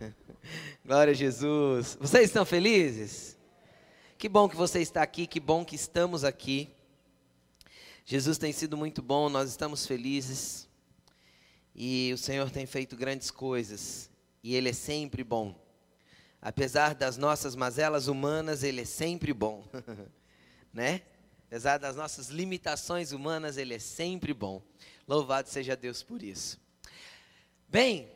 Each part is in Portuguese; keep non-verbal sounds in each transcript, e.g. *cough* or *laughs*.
*laughs* Glória a Jesus. Vocês estão felizes? Que bom que você está aqui, que bom que estamos aqui. Jesus tem sido muito bom, nós estamos felizes. E o Senhor tem feito grandes coisas. E Ele é sempre bom. Apesar das nossas mazelas humanas, Ele é sempre bom. *laughs* né? Apesar das nossas limitações humanas, Ele é sempre bom. Louvado seja Deus por isso. Bem,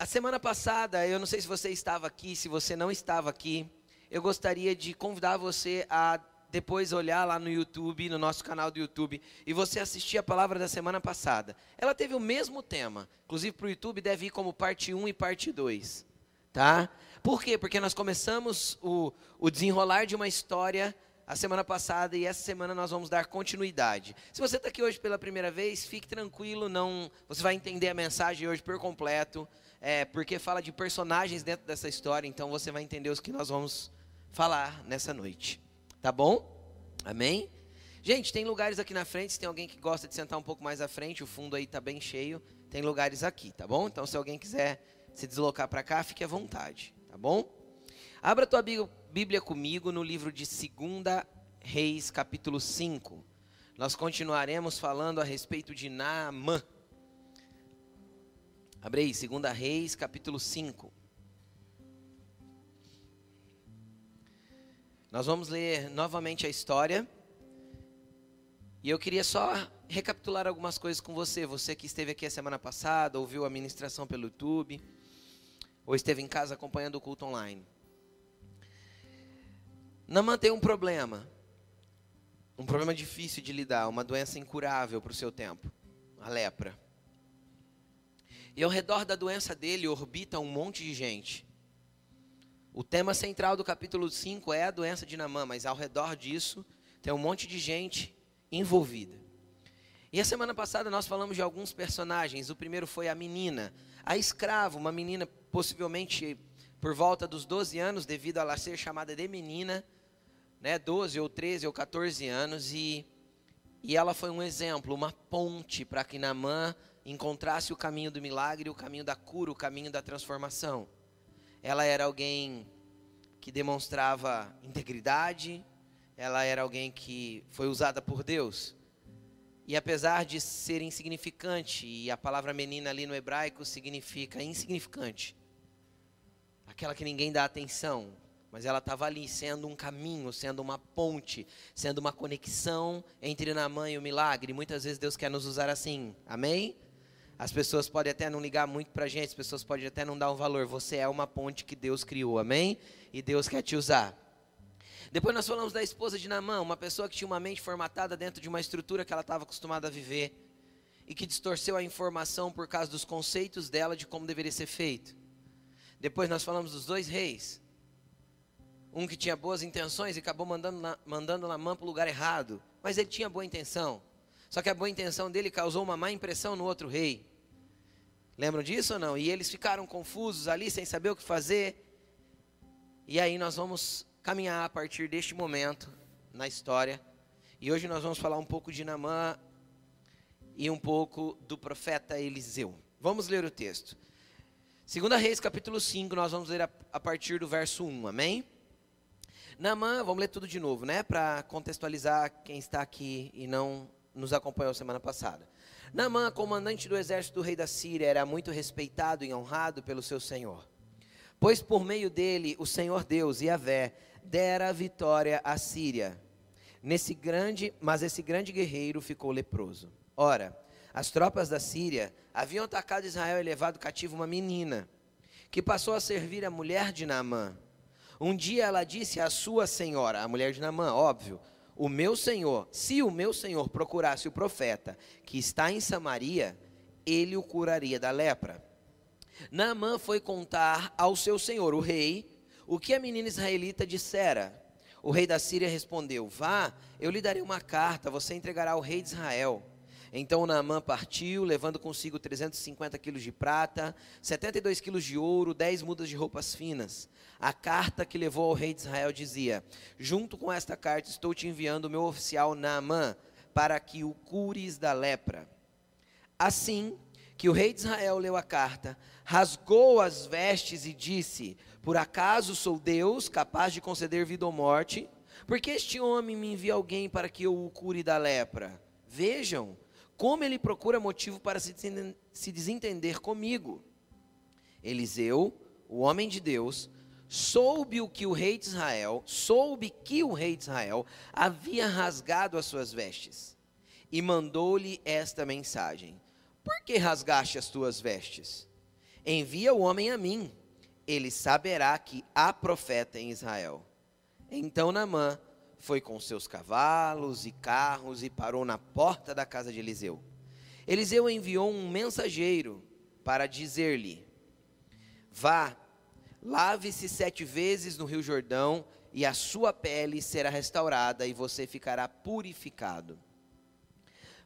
a semana passada, eu não sei se você estava aqui, se você não estava aqui, eu gostaria de convidar você a depois olhar lá no YouTube, no nosso canal do YouTube, e você assistir a palavra da semana passada. Ela teve o mesmo tema, inclusive para o YouTube deve ir como parte 1 e parte 2, tá? Por quê? Porque nós começamos o, o desenrolar de uma história a semana passada e essa semana nós vamos dar continuidade. Se você está aqui hoje pela primeira vez, fique tranquilo, não, você vai entender a mensagem hoje por completo é, porque fala de personagens dentro dessa história, então você vai entender os que nós vamos falar nessa noite. Tá bom? Amém? Gente, tem lugares aqui na frente, se tem alguém que gosta de sentar um pouco mais à frente, o fundo aí está bem cheio, tem lugares aqui, tá bom? Então se alguém quiser se deslocar para cá, fique à vontade, tá bom? Abra tua Bíblia comigo no livro de 2 Reis, capítulo 5. Nós continuaremos falando a respeito de Naamã. Abre aí, 2 Reis, capítulo 5. Nós vamos ler novamente a história. E eu queria só recapitular algumas coisas com você. Você que esteve aqui a semana passada, ouviu a ministração pelo YouTube, ou esteve em casa acompanhando o culto online. Namã tem um problema. Um problema difícil de lidar, uma doença incurável para o seu tempo. A lepra. E ao redor da doença dele orbita um monte de gente. O tema central do capítulo 5 é a doença de Namã, mas ao redor disso tem um monte de gente envolvida. E a semana passada nós falamos de alguns personagens. O primeiro foi a menina, a escrava, uma menina possivelmente por volta dos 12 anos, devido a ela ser chamada de menina, né, 12 ou 13 ou 14 anos, e, e ela foi um exemplo, uma ponte para que Namã encontrasse o caminho do milagre, o caminho da cura, o caminho da transformação. Ela era alguém que demonstrava integridade, ela era alguém que foi usada por Deus. E apesar de ser insignificante, e a palavra menina ali no hebraico significa insignificante, aquela que ninguém dá atenção, mas ela estava ali sendo um caminho, sendo uma ponte, sendo uma conexão entre Naamã e o milagre. Muitas vezes Deus quer nos usar assim, amém? As pessoas podem até não ligar muito para a gente, as pessoas podem até não dar um valor. Você é uma ponte que Deus criou, amém? E Deus quer te usar. Depois nós falamos da esposa de Namã, uma pessoa que tinha uma mente formatada dentro de uma estrutura que ela estava acostumada a viver e que distorceu a informação por causa dos conceitos dela de como deveria ser feito. Depois nós falamos dos dois reis. Um que tinha boas intenções e acabou mandando, na, mandando Namã para o lugar errado. Mas ele tinha boa intenção. Só que a boa intenção dele causou uma má impressão no outro rei. Lembram disso ou não? E eles ficaram confusos ali, sem saber o que fazer. E aí nós vamos caminhar a partir deste momento na história. E hoje nós vamos falar um pouco de Namã e um pouco do profeta Eliseu. Vamos ler o texto. Segunda Reis, capítulo 5, nós vamos ler a, a partir do verso 1, amém? Namã, vamos ler tudo de novo, né? Para contextualizar quem está aqui e não nos acompanhou semana passada. Naamã, comandante do exército do rei da Síria, era muito respeitado e honrado pelo seu senhor. Pois por meio dele, o Senhor Deus, Yahvé, dera a vitória à Síria. Nesse grande, mas esse grande guerreiro ficou leproso. Ora, as tropas da Síria haviam atacado Israel e levado cativo uma menina, que passou a servir a mulher de Naamã. Um dia ela disse à sua senhora, a mulher de Naamã, óbvio, o meu senhor, se o meu senhor procurasse o profeta que está em Samaria, ele o curaria da lepra. Naamã foi contar ao seu senhor, o rei, o que a menina israelita dissera. O rei da Síria respondeu: Vá, eu lhe darei uma carta, você entregará ao rei de Israel. Então Naamã partiu, levando consigo 350 quilos de prata, 72 quilos de ouro, 10 mudas de roupas finas. A carta que levou ao rei de Israel dizia: Junto com esta carta estou te enviando o meu oficial Naamã, para que o cures da lepra. Assim que o rei de Israel leu a carta, rasgou as vestes e disse: Por acaso sou Deus, capaz de conceder vida ou morte? Porque este homem me envia alguém para que eu o cure da lepra? Vejam como ele procura motivo para se desentender comigo. Eliseu, o homem de Deus, soube o que o rei de Israel, soube que o rei de Israel havia rasgado as suas vestes e mandou-lhe esta mensagem: Por que rasgaste as tuas vestes? Envia o homem a mim, ele saberá que há profeta em Israel. Então Naamã foi com seus cavalos e carros e parou na porta da casa de Eliseu. Eliseu enviou um mensageiro para dizer-lhe: Vá, lave-se sete vezes no rio Jordão, e a sua pele será restaurada, e você ficará purificado.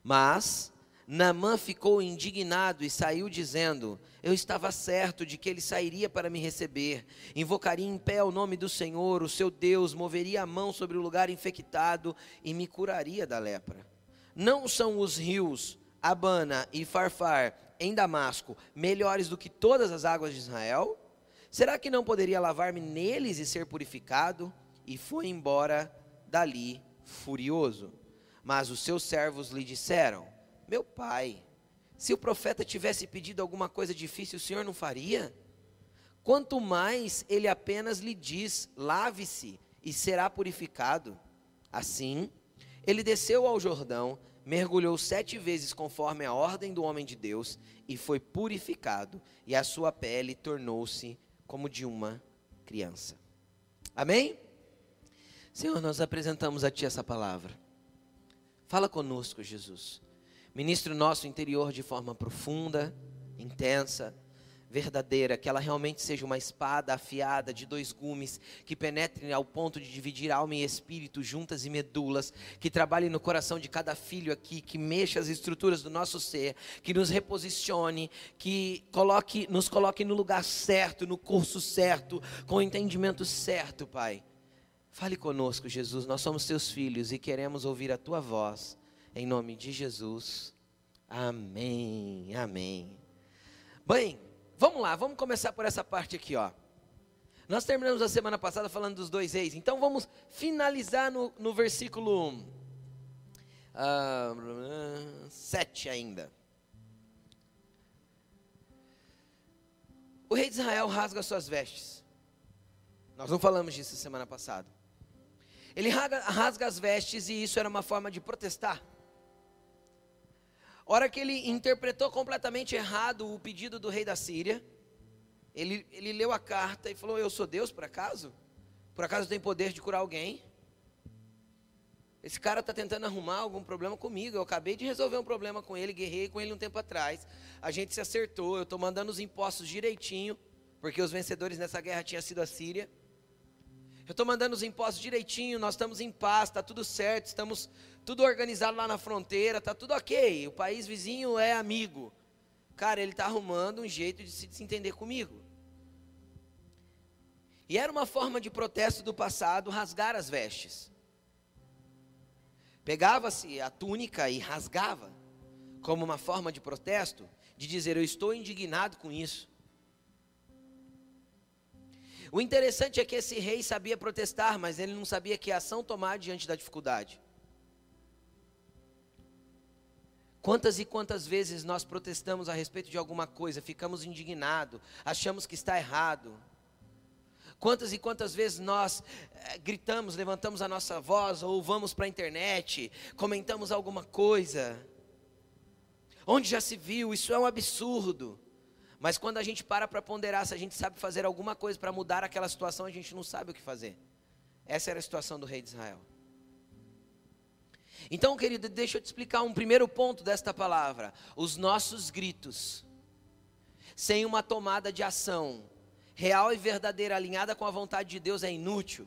Mas Naamã ficou indignado e saiu dizendo: Eu estava certo de que ele sairia para me receber, invocaria em pé o nome do Senhor, o seu Deus, moveria a mão sobre o lugar infectado e me curaria da lepra. Não são os rios Abana e Farfar em Damasco melhores do que todas as águas de Israel? Será que não poderia lavar-me neles e ser purificado? E foi embora dali furioso. Mas os seus servos lhe disseram: Meu pai, se o profeta tivesse pedido alguma coisa difícil, o senhor não faria? Quanto mais ele apenas lhe diz: Lave-se e será purificado. Assim, ele desceu ao Jordão, mergulhou sete vezes conforme a ordem do homem de Deus e foi purificado, e a sua pele tornou-se como de uma criança. Amém? Senhor, nós apresentamos a Ti essa palavra. Fala conosco, Jesus. Ministre o nosso interior de forma profunda, intensa, verdadeira, que ela realmente seja uma espada afiada de dois gumes, que penetre ao ponto de dividir alma e espírito, juntas e medulas, que trabalhe no coração de cada filho aqui, que mexa as estruturas do nosso ser, que nos reposicione, que coloque, nos coloque no lugar certo, no curso certo, com o entendimento certo, Pai. Fale conosco, Jesus. Nós somos teus filhos e queremos ouvir a tua voz. Em nome de Jesus. Amém. Amém. Bem, vamos lá, vamos começar por essa parte aqui, ó. Nós terminamos a semana passada falando dos dois reis, então vamos finalizar no, no versículo uh, ah, 7 ainda. O rei de Israel rasga suas vestes. Nós não falamos disso semana passada. Ele rasga as vestes e isso era uma forma de protestar. Hora que ele interpretou completamente errado o pedido do rei da Síria, ele, ele leu a carta e falou: Eu sou Deus, por acaso? Por acaso tem poder de curar alguém? Esse cara está tentando arrumar algum problema comigo. Eu acabei de resolver um problema com ele, guerrei com ele um tempo atrás. A gente se acertou, eu estou mandando os impostos direitinho, porque os vencedores nessa guerra tinham sido a Síria. Eu estou mandando os impostos direitinho, nós estamos em paz, está tudo certo, estamos tudo organizado lá na fronteira, está tudo ok. O país vizinho é amigo. Cara, ele está arrumando um jeito de se entender comigo. E era uma forma de protesto do passado rasgar as vestes. Pegava-se a túnica e rasgava, como uma forma de protesto, de dizer: Eu estou indignado com isso. O interessante é que esse rei sabia protestar, mas ele não sabia que ação tomar diante da dificuldade. Quantas e quantas vezes nós protestamos a respeito de alguma coisa, ficamos indignados, achamos que está errado. Quantas e quantas vezes nós é, gritamos, levantamos a nossa voz, ou vamos para a internet, comentamos alguma coisa. Onde já se viu? Isso é um absurdo. Mas quando a gente para para ponderar se a gente sabe fazer alguma coisa para mudar aquela situação, a gente não sabe o que fazer. Essa era a situação do rei de Israel. Então, querido, deixa eu te explicar um primeiro ponto desta palavra. Os nossos gritos, sem uma tomada de ação real e verdadeira, alinhada com a vontade de Deus, é inútil.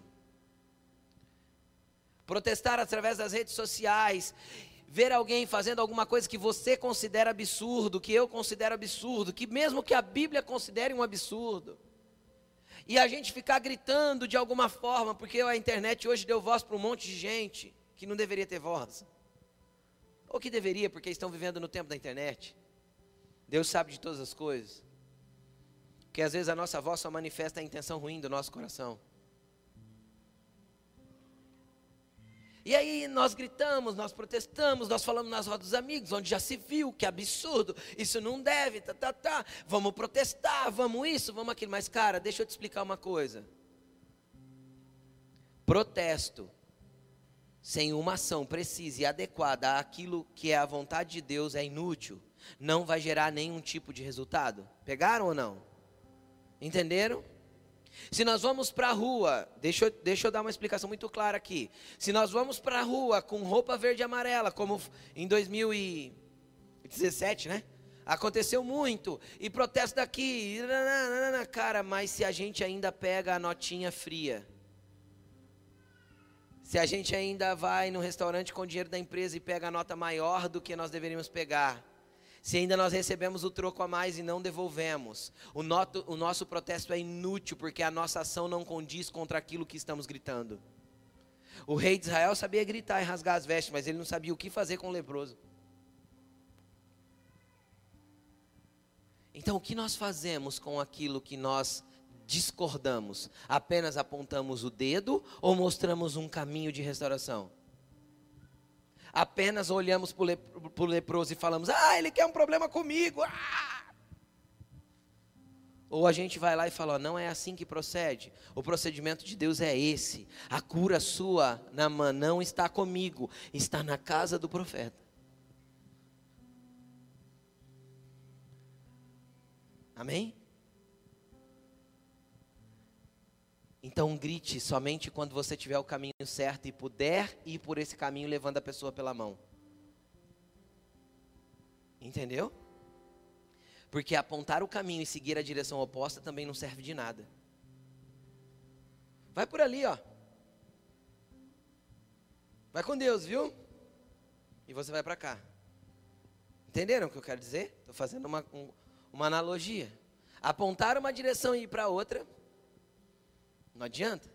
Protestar através das redes sociais ver alguém fazendo alguma coisa que você considera absurdo, que eu considero absurdo, que mesmo que a Bíblia considere um absurdo, e a gente ficar gritando de alguma forma, porque a internet hoje deu voz para um monte de gente que não deveria ter voz, ou que deveria, porque estão vivendo no tempo da internet. Deus sabe de todas as coisas. Porque às vezes a nossa voz só manifesta a intenção ruim do nosso coração. E aí nós gritamos, nós protestamos, nós falamos nas rodas dos amigos, onde já se viu, que absurdo, isso não deve, tá, tá, tá. Vamos protestar, vamos isso, vamos aquilo. Mas, cara, deixa eu te explicar uma coisa. Protesto sem uma ação precisa e adequada àquilo que é a vontade de Deus é inútil. Não vai gerar nenhum tipo de resultado. Pegaram ou não? Entenderam? Se nós vamos para a rua, deixa eu, deixa eu dar uma explicação muito clara aqui. Se nós vamos para a rua com roupa verde e amarela, como em 2017, né? Aconteceu muito, e protesto daqui, cara, mas se a gente ainda pega a notinha fria, se a gente ainda vai no restaurante com o dinheiro da empresa e pega a nota maior do que nós deveríamos pegar, se ainda nós recebemos o troco a mais e não devolvemos, o, noto, o nosso protesto é inútil, porque a nossa ação não condiz contra aquilo que estamos gritando. O rei de Israel sabia gritar e rasgar as vestes, mas ele não sabia o que fazer com o leproso. Então, o que nós fazemos com aquilo que nós discordamos? Apenas apontamos o dedo ou mostramos um caminho de restauração? Apenas olhamos para o leproso e falamos: Ah, ele quer um problema comigo. Ah! Ou a gente vai lá e fala: Não é assim que procede. O procedimento de Deus é esse. A cura sua, Namã, não está comigo, está na casa do profeta. Amém? Então grite somente quando você tiver o caminho certo e puder ir por esse caminho levando a pessoa pela mão. Entendeu? Porque apontar o caminho e seguir a direção oposta também não serve de nada. Vai por ali, ó. Vai com Deus, viu? E você vai para cá. Entenderam o que eu quero dizer? Estou fazendo uma, um, uma analogia. Apontar uma direção e ir para outra não adianta.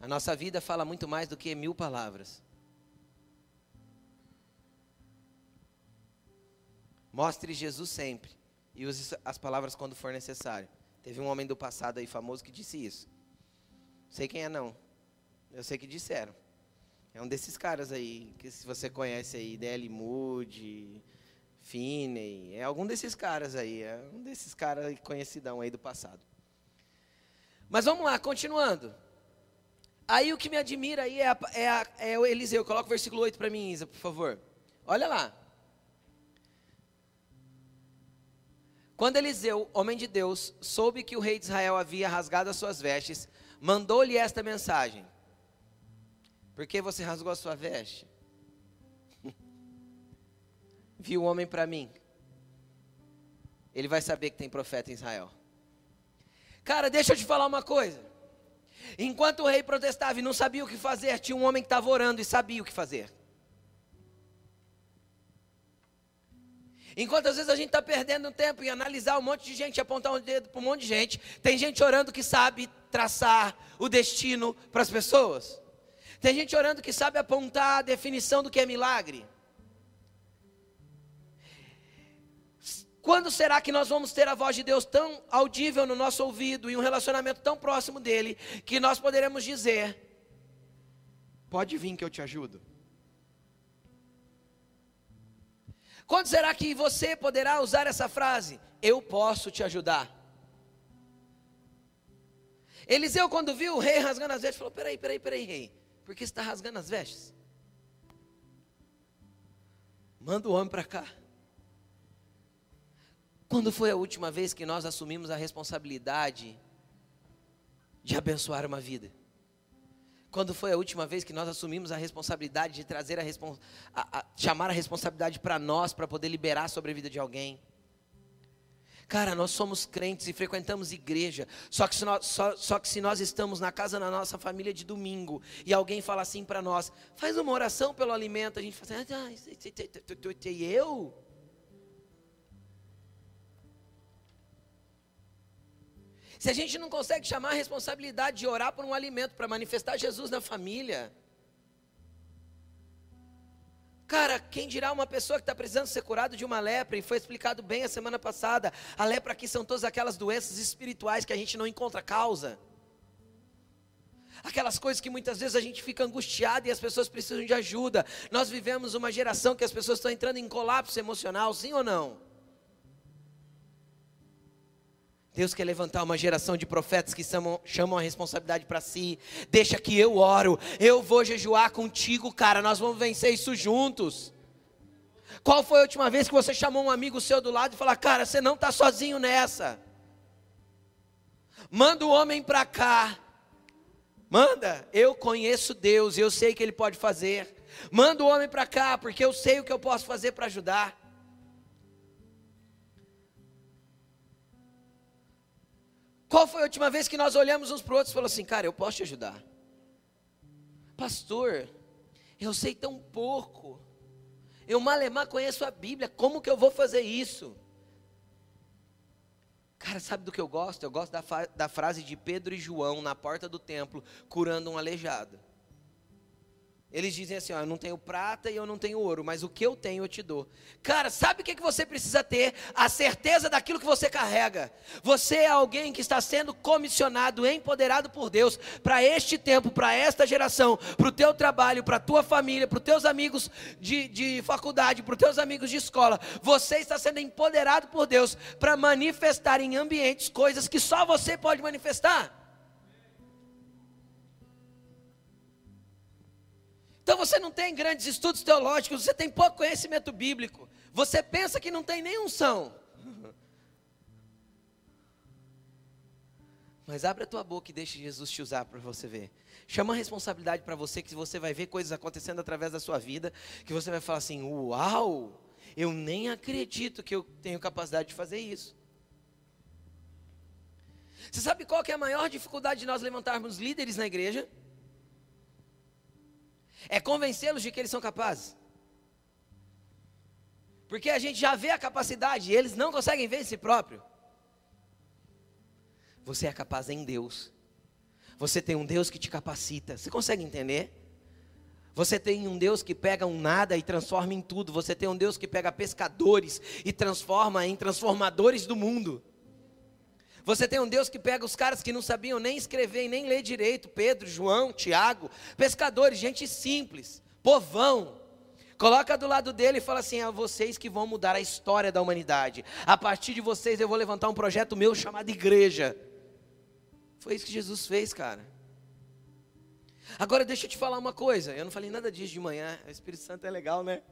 A nossa vida fala muito mais do que mil palavras. Mostre Jesus sempre e use as palavras quando for necessário. Teve um homem do passado aí famoso que disse isso. Sei quem é não. Eu sei que disseram. É um desses caras aí, que se você conhece aí, D.L. Moody, Finney, é algum desses caras aí, é um desses caras conhecidão aí do passado. Mas vamos lá, continuando. Aí o que me admira aí é, a, é, a, é o Eliseu. Coloca o versículo 8 para mim, Isa, por favor. Olha lá. Quando Eliseu, homem de Deus, soube que o rei de Israel havia rasgado as suas vestes, mandou-lhe esta mensagem: Por que você rasgou a sua veste? *laughs* Viu o homem para mim. Ele vai saber que tem profeta em Israel. Cara, deixa eu te falar uma coisa. Enquanto o rei protestava e não sabia o que fazer, tinha um homem que estava orando e sabia o que fazer. Enquanto às vezes a gente está perdendo tempo em analisar um monte de gente, apontar um dedo para um monte de gente, tem gente orando que sabe traçar o destino para as pessoas. Tem gente orando que sabe apontar a definição do que é milagre. Quando será que nós vamos ter a voz de Deus tão audível no nosso ouvido e um relacionamento tão próximo dele que nós poderemos dizer: Pode vir que eu te ajudo? Quando será que você poderá usar essa frase? Eu posso te ajudar. Eliseu, quando viu o rei rasgando as vestes, falou: Peraí, peraí, peraí, rei, por que você está rasgando as vestes? Manda o homem para cá. Quando foi a última vez que nós assumimos a responsabilidade de abençoar uma vida? Quando foi a última vez que nós assumimos a responsabilidade de trazer a, respons a, a chamar a responsabilidade para nós, para poder liberar sobre a vida de alguém? Cara, nós somos crentes e frequentamos igreja. Só que, se nós, só, só que se nós estamos na casa da nossa família de domingo e alguém fala assim para nós, faz uma oração pelo alimento, a gente fala assim, ah, eu? Se a gente não consegue chamar a responsabilidade de orar por um alimento para manifestar Jesus na família, Cara, quem dirá uma pessoa que está precisando ser curado de uma lepra, e foi explicado bem a semana passada, a lepra aqui são todas aquelas doenças espirituais que a gente não encontra causa. Aquelas coisas que muitas vezes a gente fica angustiado e as pessoas precisam de ajuda. Nós vivemos uma geração que as pessoas estão entrando em colapso emocional, sim ou não? Deus quer levantar uma geração de profetas que chamam, chamam a responsabilidade para si. Deixa que eu oro, eu vou jejuar contigo, cara. Nós vamos vencer isso juntos. Qual foi a última vez que você chamou um amigo seu do lado e falou: Cara, você não está sozinho nessa. Manda o homem para cá. Manda, eu conheço Deus, eu sei que Ele pode fazer. Manda o homem para cá, porque eu sei o que eu posso fazer para ajudar. Qual foi a última vez que nós olhamos uns para os outros e falamos assim, cara, eu posso te ajudar? Pastor, eu sei tão pouco. Eu malemar conheço a Bíblia, como que eu vou fazer isso? Cara, sabe do que eu gosto? Eu gosto da, da frase de Pedro e João na porta do templo, curando um aleijado. Eles dizem assim: ó, eu não tenho prata e eu não tenho ouro, mas o que eu tenho eu te dou. Cara, sabe o que, que você precisa ter? A certeza daquilo que você carrega. Você é alguém que está sendo comissionado, empoderado por Deus para este tempo, para esta geração, para o teu trabalho, para a tua família, para os teus amigos de, de faculdade, para os teus amigos de escola. Você está sendo empoderado por Deus para manifestar em ambientes coisas que só você pode manifestar. Então você não tem grandes estudos teológicos, você tem pouco conhecimento bíblico. Você pensa que não tem nem unção. *laughs* Mas abre a tua boca e deixe Jesus te usar para você ver. Chama a responsabilidade para você que você vai ver coisas acontecendo através da sua vida, que você vai falar assim: "Uau! Eu nem acredito que eu tenho capacidade de fazer isso". Você sabe qual que é a maior dificuldade de nós levantarmos líderes na igreja? É convencê-los de que eles são capazes. Porque a gente já vê a capacidade e eles não conseguem ver em si próprio. Você é capaz em Deus. Você tem um Deus que te capacita. Você consegue entender? Você tem um Deus que pega um nada e transforma em tudo. Você tem um Deus que pega pescadores e transforma em transformadores do mundo. Você tem um Deus que pega os caras que não sabiam nem escrever e nem ler direito, Pedro, João, Tiago, pescadores, gente simples, povão. Coloca do lado dele e fala assim: a vocês que vão mudar a história da humanidade. A partir de vocês eu vou levantar um projeto meu chamado igreja. Foi isso que Jesus fez, cara. Agora deixa eu te falar uma coisa. Eu não falei nada disso de manhã. O Espírito Santo é legal, né?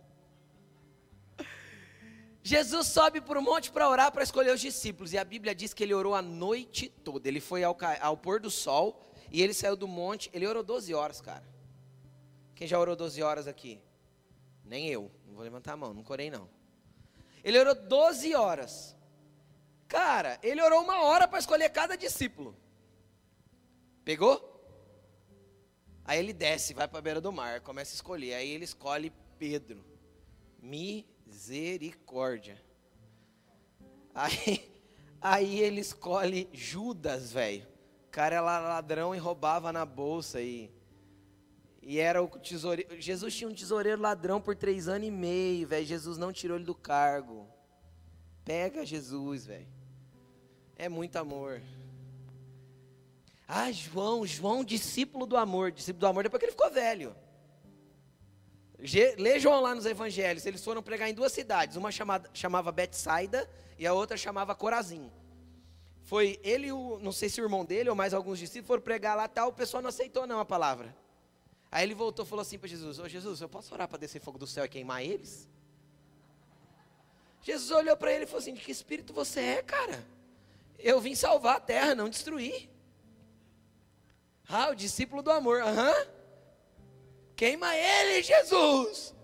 Jesus sobe para o monte para orar, para escolher os discípulos. E a Bíblia diz que ele orou a noite toda. Ele foi ao, ao pôr do sol e ele saiu do monte. Ele orou 12 horas, cara. Quem já orou 12 horas aqui? Nem eu. Não vou levantar a mão, não corei não. Ele orou 12 horas. Cara, ele orou uma hora para escolher cada discípulo. Pegou? Aí ele desce, vai para a beira do mar, começa a escolher. Aí ele escolhe Pedro. Me Misericórdia. Aí, *laughs* aí ele escolhe Judas, velho. O cara era ladrão e roubava na bolsa e e era o tesoureiro. Jesus tinha um tesoureiro ladrão por três anos e meio, velho. Jesus não tirou ele do cargo. Pega Jesus, velho. É muito amor. Ah, João, João, discípulo do amor. Discípulo do amor depois que ele ficou velho. Lê João lá nos evangelhos, eles foram pregar em duas cidades, uma chamada, chamava Betsaida e a outra chamava Corazim. Foi ele o, não sei se o irmão dele ou mais alguns discípulos foram pregar lá tal, o pessoal não aceitou não a palavra. Aí ele voltou e falou assim para Jesus: Ô Jesus, eu posso orar para descer fogo do céu e queimar eles? Jesus olhou para ele e falou assim: De que espírito você é, cara? Eu vim salvar a terra, não destruir. Ah, o discípulo do amor, aham. Uhum. Queima ele, Jesus.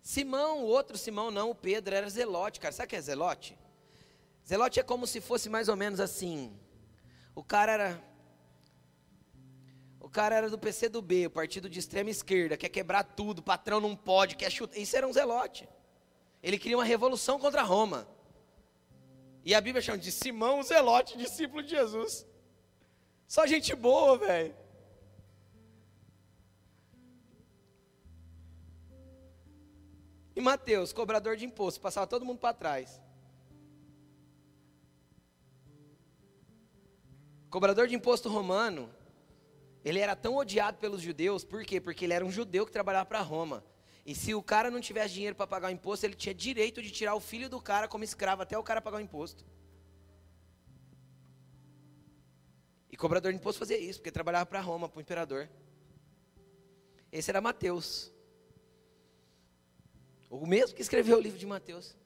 Simão, o outro Simão, não, o Pedro, era zelote, cara. Sabe o que é zelote? Zelote é como se fosse mais ou menos assim. O cara era. O cara era do PC do B, o partido de extrema esquerda, quer quebrar tudo, o patrão não pode, quer chutar. Isso era um zelote. Ele queria uma revolução contra Roma. E a Bíblia chama de Simão o Zelote, discípulo de Jesus. Só gente boa, velho. E Mateus, cobrador de imposto, passava todo mundo para trás. Cobrador de imposto romano, ele era tão odiado pelos judeus, por quê? Porque ele era um judeu que trabalhava para Roma. E se o cara não tivesse dinheiro para pagar o imposto, ele tinha direito de tirar o filho do cara como escravo até o cara pagar o imposto. E cobrador de imposto fazia isso, porque trabalhava para Roma, para o imperador. Esse era Mateus. O mesmo que escreveu o livro de Mateus.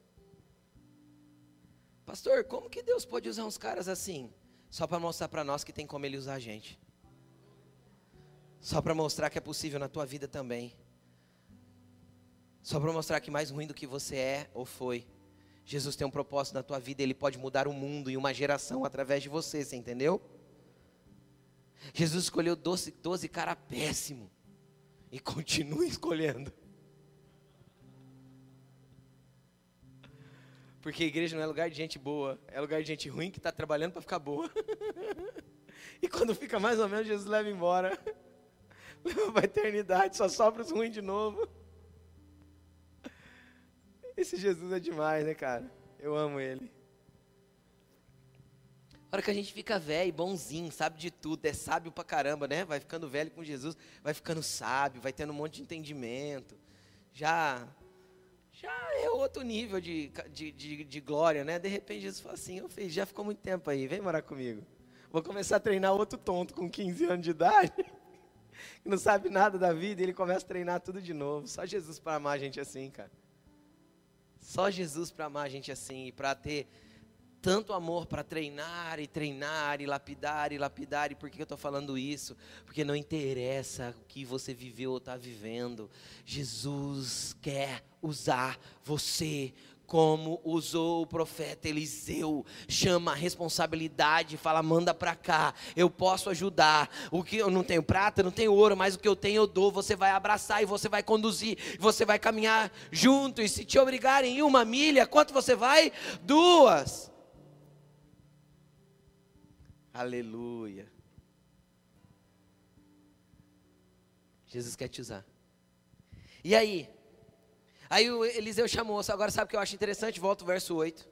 Pastor, como que Deus pode usar uns caras assim? Só para mostrar para nós que tem como Ele usar a gente. Só para mostrar que é possível na tua vida também. Só para mostrar que mais ruim do que você é ou foi, Jesus tem um propósito na tua vida, Ele pode mudar o mundo e uma geração através de você, você entendeu? Jesus escolheu 12, 12 cara péssimo e continua *laughs* escolhendo. Porque a igreja não é lugar de gente boa, é lugar de gente ruim que está trabalhando para ficar boa. *laughs* e quando fica mais ou menos, Jesus leva embora. *laughs* Leva para a eternidade, só sobra os ruins de novo. Esse Jesus é demais, né, cara? Eu amo ele. Hora que a gente fica velho, bonzinho, sabe de tudo, é sábio pra caramba, né? Vai ficando velho com Jesus, vai ficando sábio, vai tendo um monte de entendimento. Já já é outro nível de, de, de, de glória, né? De repente Jesus fala assim, eu fiz, já ficou muito tempo aí, vem morar comigo. Vou começar a treinar outro tonto com 15 anos de idade, *laughs* que não sabe nada da vida, e ele começa a treinar tudo de novo. Só Jesus para amar a gente assim, cara. Só Jesus para amar a gente assim, e para ter tanto amor para treinar e treinar e lapidar e lapidar. E por que eu estou falando isso? Porque não interessa o que você viveu ou está vivendo. Jesus quer usar você como usou o profeta Eliseu, chama a responsabilidade, fala: manda para cá, eu posso ajudar. O que eu não tenho prata, não tenho ouro, mas o que eu tenho eu dou. Você vai abraçar e você vai conduzir, você vai caminhar junto. E se te obrigarem em uma milha, quanto você vai? Duas. Aleluia. Jesus quer te usar. E aí? Aí o Eliseu chamou, agora sabe o que eu acho interessante? Volta o verso 8.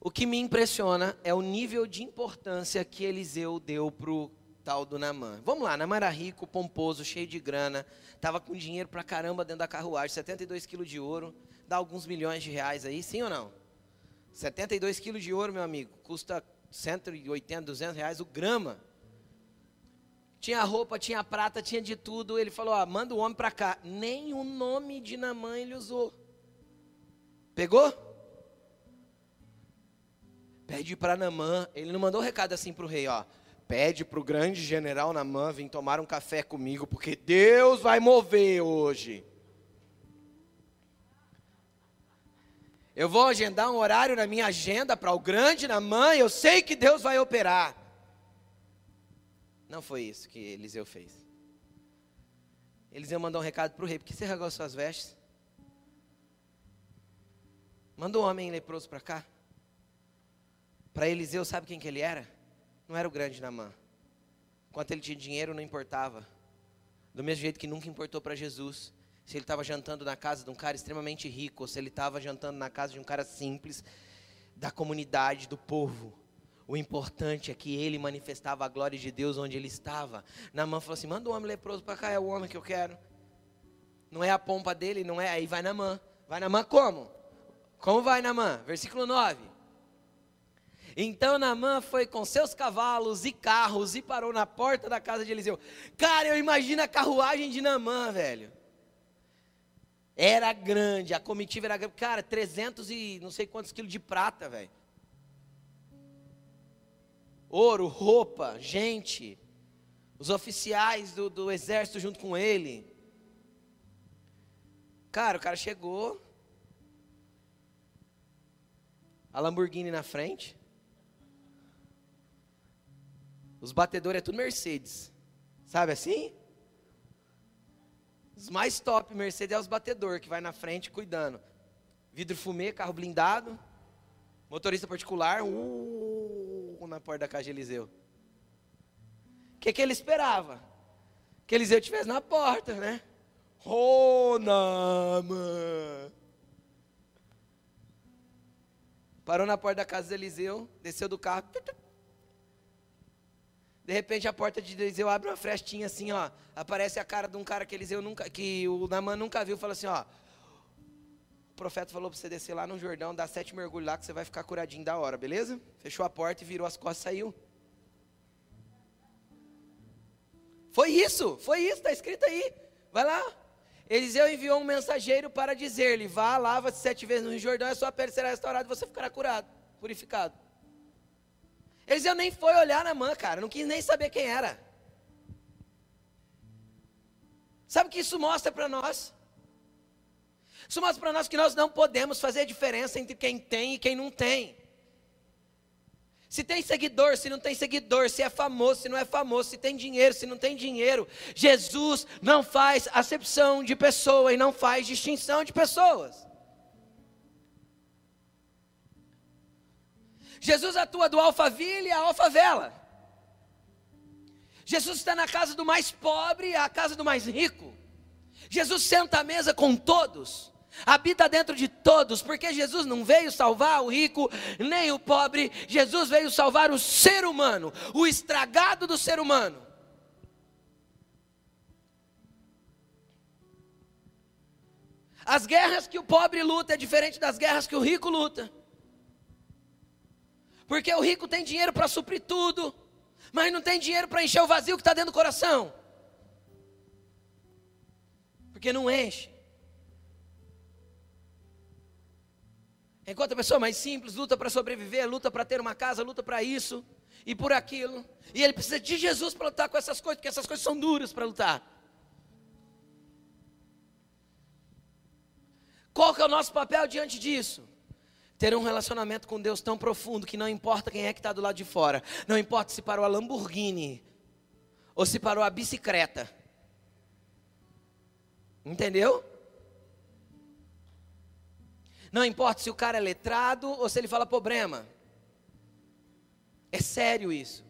O que me impressiona é o nível de importância que Eliseu deu para o tal do Namã. Vamos lá, Namã era rico, pomposo, cheio de grana, estava com dinheiro para caramba dentro da carruagem, 72 quilos de ouro, dá alguns milhões de reais aí, sim ou não? 72 quilos de ouro, meu amigo, custa 180, 200 reais o grama. Tinha roupa, tinha prata, tinha de tudo. Ele falou: ah, manda o homem para cá. Nem o nome de Namã ele usou. Pegou? Pede para Namã. Ele não mandou um recado assim para o rei: ó. Pede para o grande general Namã vir tomar um café comigo, porque Deus vai mover hoje. Eu vou agendar um horário na minha agenda para o grande na mãe, eu sei que Deus vai operar. Não foi isso que Eliseu fez. Eliseu mandou um recado para o rei, porque você regou suas vestes? Mandou um homem leproso para cá. Para Eliseu, sabe quem que ele era? Não era o grande Namã. Quanto ele tinha dinheiro, não importava. Do mesmo jeito que nunca importou para Jesus se ele estava jantando na casa de um cara extremamente rico, ou se ele estava jantando na casa de um cara simples, da comunidade, do povo. O importante é que ele manifestava a glória de Deus onde ele estava. Namã falou assim: manda um homem leproso para cá, é o homem que eu quero. Não é a pompa dele, não é. Aí vai Namã. Vai Namã como? Como vai Namã? Versículo 9. Então Namã foi com seus cavalos e carros e parou na porta da casa de Eliseu. Cara, eu imagino a carruagem de Namã, velho. Era grande, a comitiva era grande. Cara, 300 e não sei quantos quilos de prata, velho. Ouro, roupa, gente. Os oficiais do, do exército junto com ele. Cara, o cara chegou. A Lamborghini na frente. Os batedores é tudo Mercedes. Sabe assim? Os mais top Mercedes é os batedor, que vai na frente cuidando. Vidro fumê, carro blindado, motorista particular, uh, na porta da casa de Eliseu. O que, que ele esperava? Que Eliseu estivesse na porta, né? Naaman. Parou na porta da casa de Eliseu, desceu do carro. De repente a porta de Eliseu abre uma frestinha assim, ó. Aparece a cara de um cara que Eliseu nunca, que o Naaman nunca viu, fala assim, ó. O profeta falou para você descer lá no Jordão, dar sete mergulhos lá que você vai ficar curadinho da hora, beleza? Fechou a porta e virou as costas e saiu. Foi isso, foi isso, está escrito aí. Vai lá. Eliseu enviou um mensageiro para dizer-lhe: Vá, lava-se sete vezes no Jordão, a sua pele será restaurada e você ficará curado, purificado. Eliseu nem foi olhar na mão, cara, não quis nem saber quem era. Sabe o que isso mostra para nós? Isso mostra para nós que nós não podemos fazer a diferença entre quem tem e quem não tem. Se tem seguidor, se não tem seguidor, se é famoso, se não é famoso, se tem dinheiro, se não tem dinheiro. Jesus não faz acepção de pessoa e não faz distinção de pessoas. Jesus atua do Alphaville à Alfavela. Jesus está na casa do mais pobre à casa do mais rico. Jesus senta à mesa com todos habita dentro de todos, porque Jesus não veio salvar o rico nem o pobre, Jesus veio salvar o ser humano, o estragado do ser humano. As guerras que o pobre luta é diferente das guerras que o rico luta. Porque o rico tem dinheiro para suprir tudo, mas não tem dinheiro para encher o vazio que está dentro do coração. Porque não enche. Enquanto a pessoa mais simples luta para sobreviver, luta para ter uma casa, luta para isso e por aquilo. E ele precisa de Jesus para lutar com essas coisas, porque essas coisas são duras para lutar. Qual que é o nosso papel diante disso? Ter um relacionamento com Deus tão profundo que não importa quem é que está do lado de fora, não importa se parou a Lamborghini ou se parou a bicicleta. Entendeu? Não importa se o cara é letrado ou se ele fala problema. É sério isso.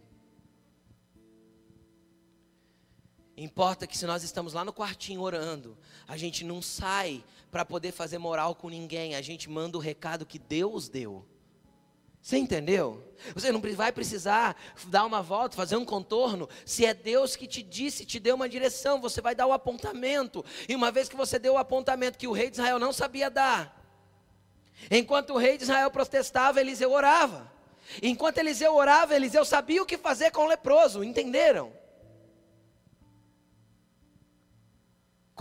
Importa que se nós estamos lá no quartinho orando, a gente não sai para poder fazer moral com ninguém, a gente manda o recado que Deus deu. Você entendeu? Você não vai precisar dar uma volta, fazer um contorno. Se é Deus que te disse, te deu uma direção, você vai dar o apontamento. E uma vez que você deu o apontamento que o rei de Israel não sabia dar, Enquanto o rei de Israel protestava, Eliseu orava. Enquanto Eliseu orava, Eliseu sabia o que fazer com o leproso, entenderam?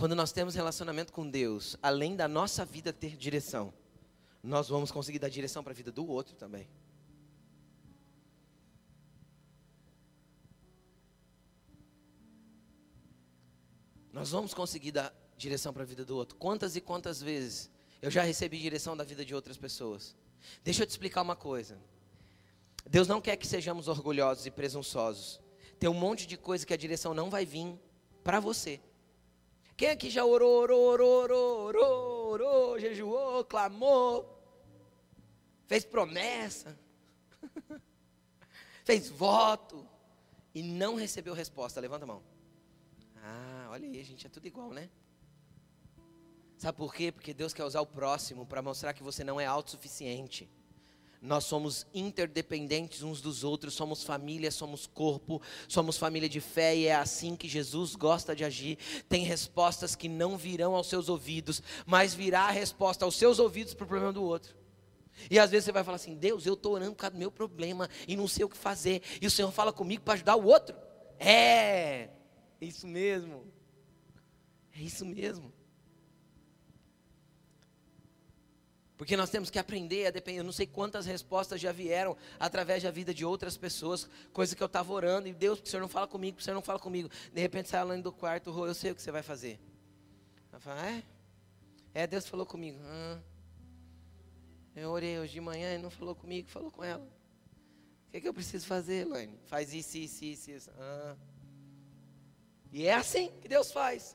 Quando nós temos relacionamento com Deus, além da nossa vida ter direção, nós vamos conseguir dar direção para a vida do outro também. Nós vamos conseguir dar direção para a vida do outro. Quantas e quantas vezes eu já recebi direção da vida de outras pessoas. Deixa eu te explicar uma coisa. Deus não quer que sejamos orgulhosos e presunçosos. Tem um monte de coisa que a direção não vai vir para você. Quem aqui já orou, orou, orou, orou, orou, orou, jejuou, clamou, fez promessa, *laughs* fez voto e não recebeu resposta? Levanta a mão. Ah, olha aí, gente, é tudo igual, né? Sabe por quê? Porque Deus quer usar o próximo para mostrar que você não é autossuficiente. Nós somos interdependentes uns dos outros, somos família, somos corpo, somos família de fé e é assim que Jesus gosta de agir. Tem respostas que não virão aos seus ouvidos, mas virá a resposta aos seus ouvidos para o problema do outro. E às vezes você vai falar assim: Deus, eu estou orando por causa do meu problema e não sei o que fazer, e o Senhor fala comigo para ajudar o outro. É, isso mesmo. É isso mesmo. Porque nós temos que aprender a depender. Eu não sei quantas respostas já vieram através da vida de outras pessoas, coisa que eu estava orando, e Deus, o Senhor não fala comigo, o Senhor não fala comigo. De repente sai lá do quarto, eu sei o que você vai fazer. Ela fala, é? É, Deus falou comigo. Ah. Eu orei hoje de manhã e não falou comigo, falou com ela. O que, é que eu preciso fazer, Elaine? Faz isso, isso, isso, isso. Ah. E é assim que Deus faz.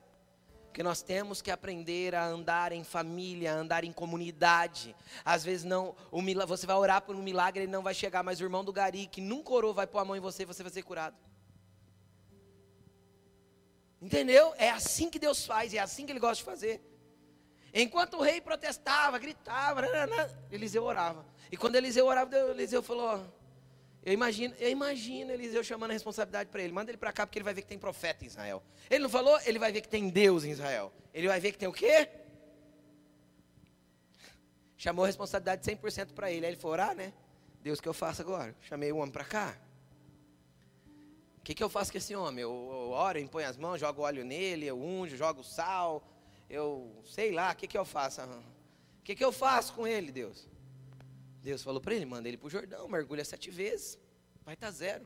Porque nós temos que aprender a andar em família, a andar em comunidade. Às vezes não, milagre, você vai orar por um milagre, ele não vai chegar, mas o irmão do Gari, que nunca orou, vai pôr a mão em você e você vai ser curado. Entendeu? É assim que Deus faz, é assim que ele gosta de fazer. Enquanto o rei protestava, gritava, Eliseu orava. E quando Eliseu orava, Eliseu falou: Eu imagino, eu imagino Eliseu chamando a responsabilidade para ele. Manda ele para cá porque ele vai ver que tem profeta em Israel. Ele não falou, ele vai ver que tem Deus em Israel. Ele vai ver que tem o quê? Chamou a responsabilidade 100% para ele. Aí ele foi orar, né? Deus, o que eu faço agora? Chamei o homem para cá. O que, que eu faço com esse homem? Eu, eu oro, eu imponho as mãos, jogo óleo nele, eu unjo, jogo sal, eu sei lá, o que, que eu faço? O que, que eu faço com ele, Deus? Deus falou para ele: manda ele para o Jordão, mergulha sete vezes, vai estar tá zero.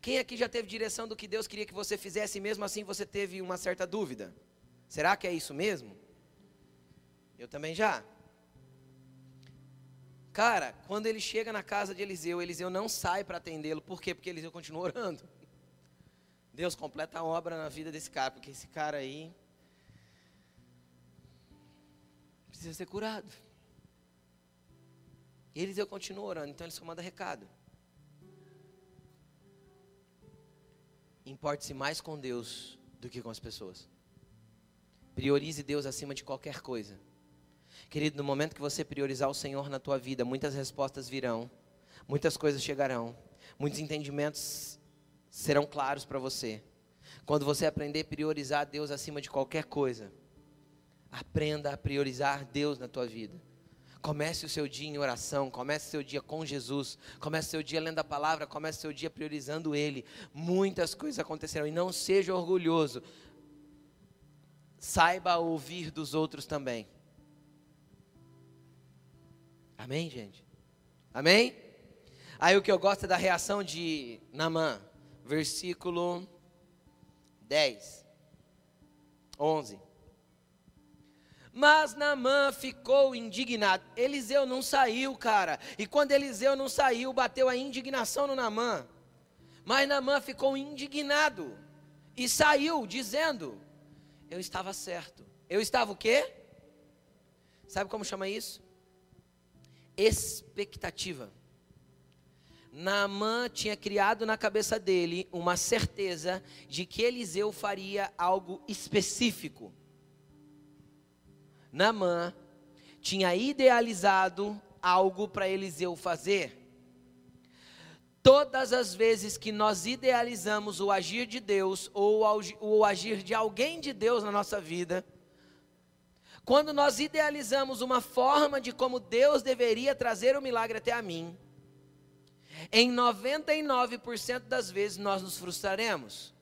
Quem aqui já teve direção do que Deus queria que você fizesse, e mesmo assim você teve uma certa dúvida? Será que é isso mesmo? Eu também já. Cara, quando ele chega na casa de Eliseu, Eliseu não sai para atendê-lo. Por quê? Porque Eliseu continua orando. Deus completa a obra na vida desse cara, porque esse cara aí precisa ser curado. E Eliseu continua orando, então ele só manda recado. Importe-se mais com Deus do que com as pessoas. Priorize Deus acima de qualquer coisa. Querido, no momento que você priorizar o Senhor na tua vida, muitas respostas virão, muitas coisas chegarão, muitos entendimentos serão claros para você. Quando você aprender a priorizar Deus acima de qualquer coisa, aprenda a priorizar Deus na tua vida. Comece o seu dia em oração, comece o seu dia com Jesus, comece o seu dia lendo a palavra, comece o seu dia priorizando Ele. Muitas coisas acontecerão e não seja orgulhoso. Saiba ouvir dos outros também. Amém, gente? Amém? Aí o que eu gosto é da reação de Namã, versículo 10, 11. Mas Namã ficou indignado. Eliseu não saiu, cara. E quando Eliseu não saiu, bateu a indignação no Namã. Mas Namã ficou indignado e saiu dizendo: Eu estava certo. Eu estava o quê? Sabe como chama isso? expectativa. Naamã tinha criado na cabeça dele uma certeza de que Eliseu faria algo específico. Naamã tinha idealizado algo para Eliseu fazer. Todas as vezes que nós idealizamos o agir de Deus ou o agir de alguém de Deus na nossa vida, quando nós idealizamos uma forma de como Deus deveria trazer o milagre até a mim, em 99% das vezes nós nos frustraremos.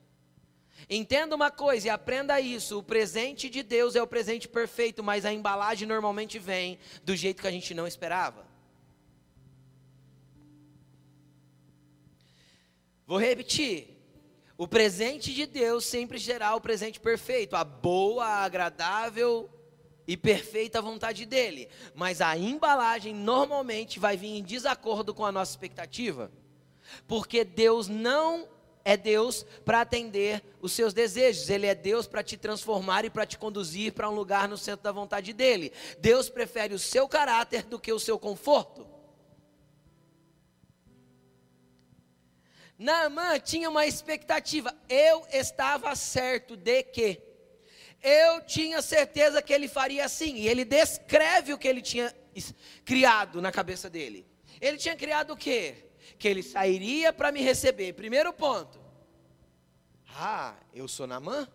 Entenda uma coisa e aprenda isso: o presente de Deus é o presente perfeito, mas a embalagem normalmente vem do jeito que a gente não esperava. Vou repetir. O presente de Deus sempre será o presente perfeito, a boa, agradável e perfeita vontade dele, mas a embalagem normalmente vai vir em desacordo com a nossa expectativa, porque Deus não é Deus para atender os seus desejos, Ele é Deus para te transformar e para te conduzir para um lugar no centro da vontade dEle. Deus prefere o seu caráter do que o seu conforto. Naamã tinha uma expectativa, eu estava certo de que eu tinha certeza que ele faria assim. E ele descreve o que ele tinha criado na cabeça dele. Ele tinha criado o quê? Que ele sairia para me receber. Primeiro ponto. Ah, eu sou Namã?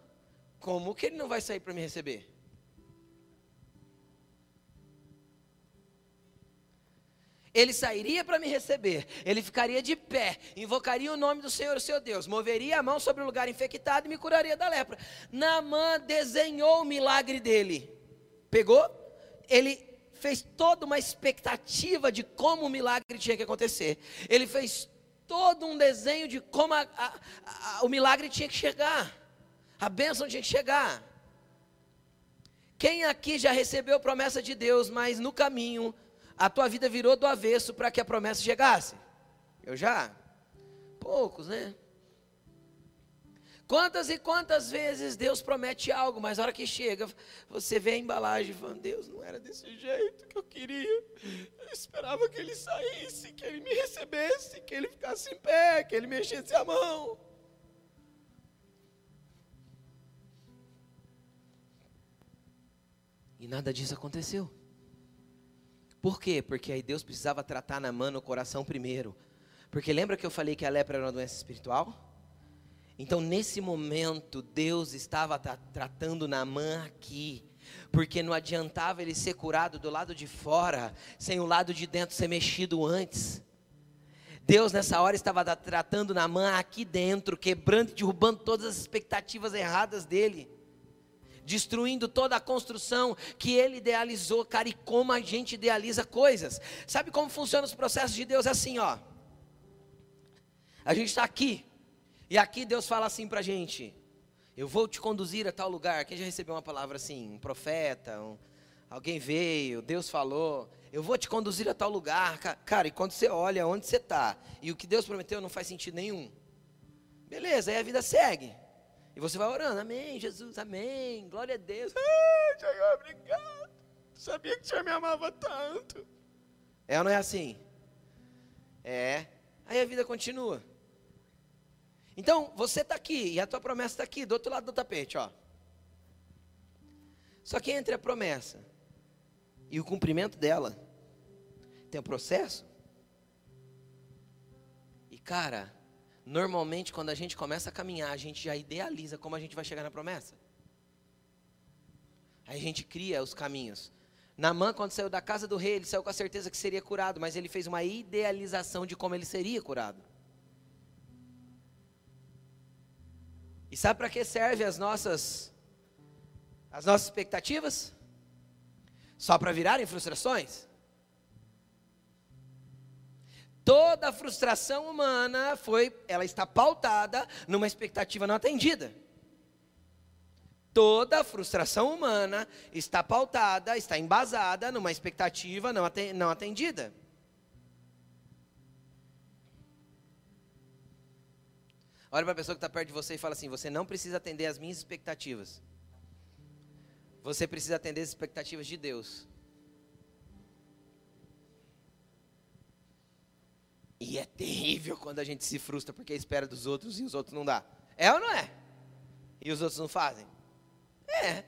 Como que ele não vai sair para me receber? ele sairia para me receber, ele ficaria de pé, invocaria o nome do Senhor, seu Deus, moveria a mão sobre o lugar infectado e me curaria da lepra. Naamã desenhou o milagre dele, pegou, ele fez toda uma expectativa de como o milagre tinha que acontecer, ele fez todo um desenho de como a, a, a, o milagre tinha que chegar, a bênção tinha que chegar. Quem aqui já recebeu promessa de Deus, mas no caminho a tua vida virou do avesso para que a promessa chegasse? Eu já? Poucos, né? Quantas e quantas vezes Deus promete algo, mas na hora que chega, você vê a embalagem e fala: Deus, não era desse jeito que eu queria. Eu esperava que ele saísse, que ele me recebesse, que ele ficasse em pé, que ele mexesse a mão. E nada disso aconteceu. Por quê? Porque aí Deus precisava tratar na mão o coração primeiro. Porque lembra que eu falei que a lepra era uma doença espiritual? Então, nesse momento, Deus estava tra tratando Naamã aqui, porque não adiantava ele ser curado do lado de fora, sem o lado de dentro ser mexido antes. Deus nessa hora estava tratando Naamã aqui dentro, quebrando e derrubando todas as expectativas erradas dele, destruindo toda a construção que ele idealizou, cara, e como a gente idealiza coisas. Sabe como funcionam os processos de Deus? É assim, ó. A gente está aqui, e aqui Deus fala assim para a gente: Eu vou te conduzir a tal lugar. Quem já recebeu uma palavra assim? Um profeta, um, alguém veio, Deus falou: Eu vou te conduzir a tal lugar. Cara, e quando você olha onde você está e o que Deus prometeu não faz sentido nenhum. Beleza, aí a vida segue. E você vai orando: Amém, Jesus, amém, glória a Deus. Ai, Senhor, obrigado. Sabia que o Senhor me amava tanto. É ou não é assim? É. Aí a vida continua. Então, você está aqui e a tua promessa está aqui, do outro lado do tapete, ó. Só que entre a promessa e o cumprimento dela, tem um processo. E cara, normalmente quando a gente começa a caminhar, a gente já idealiza como a gente vai chegar na promessa. Aí a gente cria os caminhos. Namã, quando saiu da casa do rei, ele saiu com a certeza que seria curado, mas ele fez uma idealização de como ele seria curado. E sabe para que servem as nossas as nossas expectativas? Só para virarem frustrações? Toda frustração humana foi, ela está pautada numa expectativa não atendida. Toda frustração humana está pautada, está embasada numa expectativa não atendida. Olha para a pessoa que está perto de você e fala assim: você não precisa atender as minhas expectativas. Você precisa atender as expectativas de Deus. E é terrível quando a gente se frustra porque espera dos outros e os outros não dá. É ou não é? E os outros não fazem? É.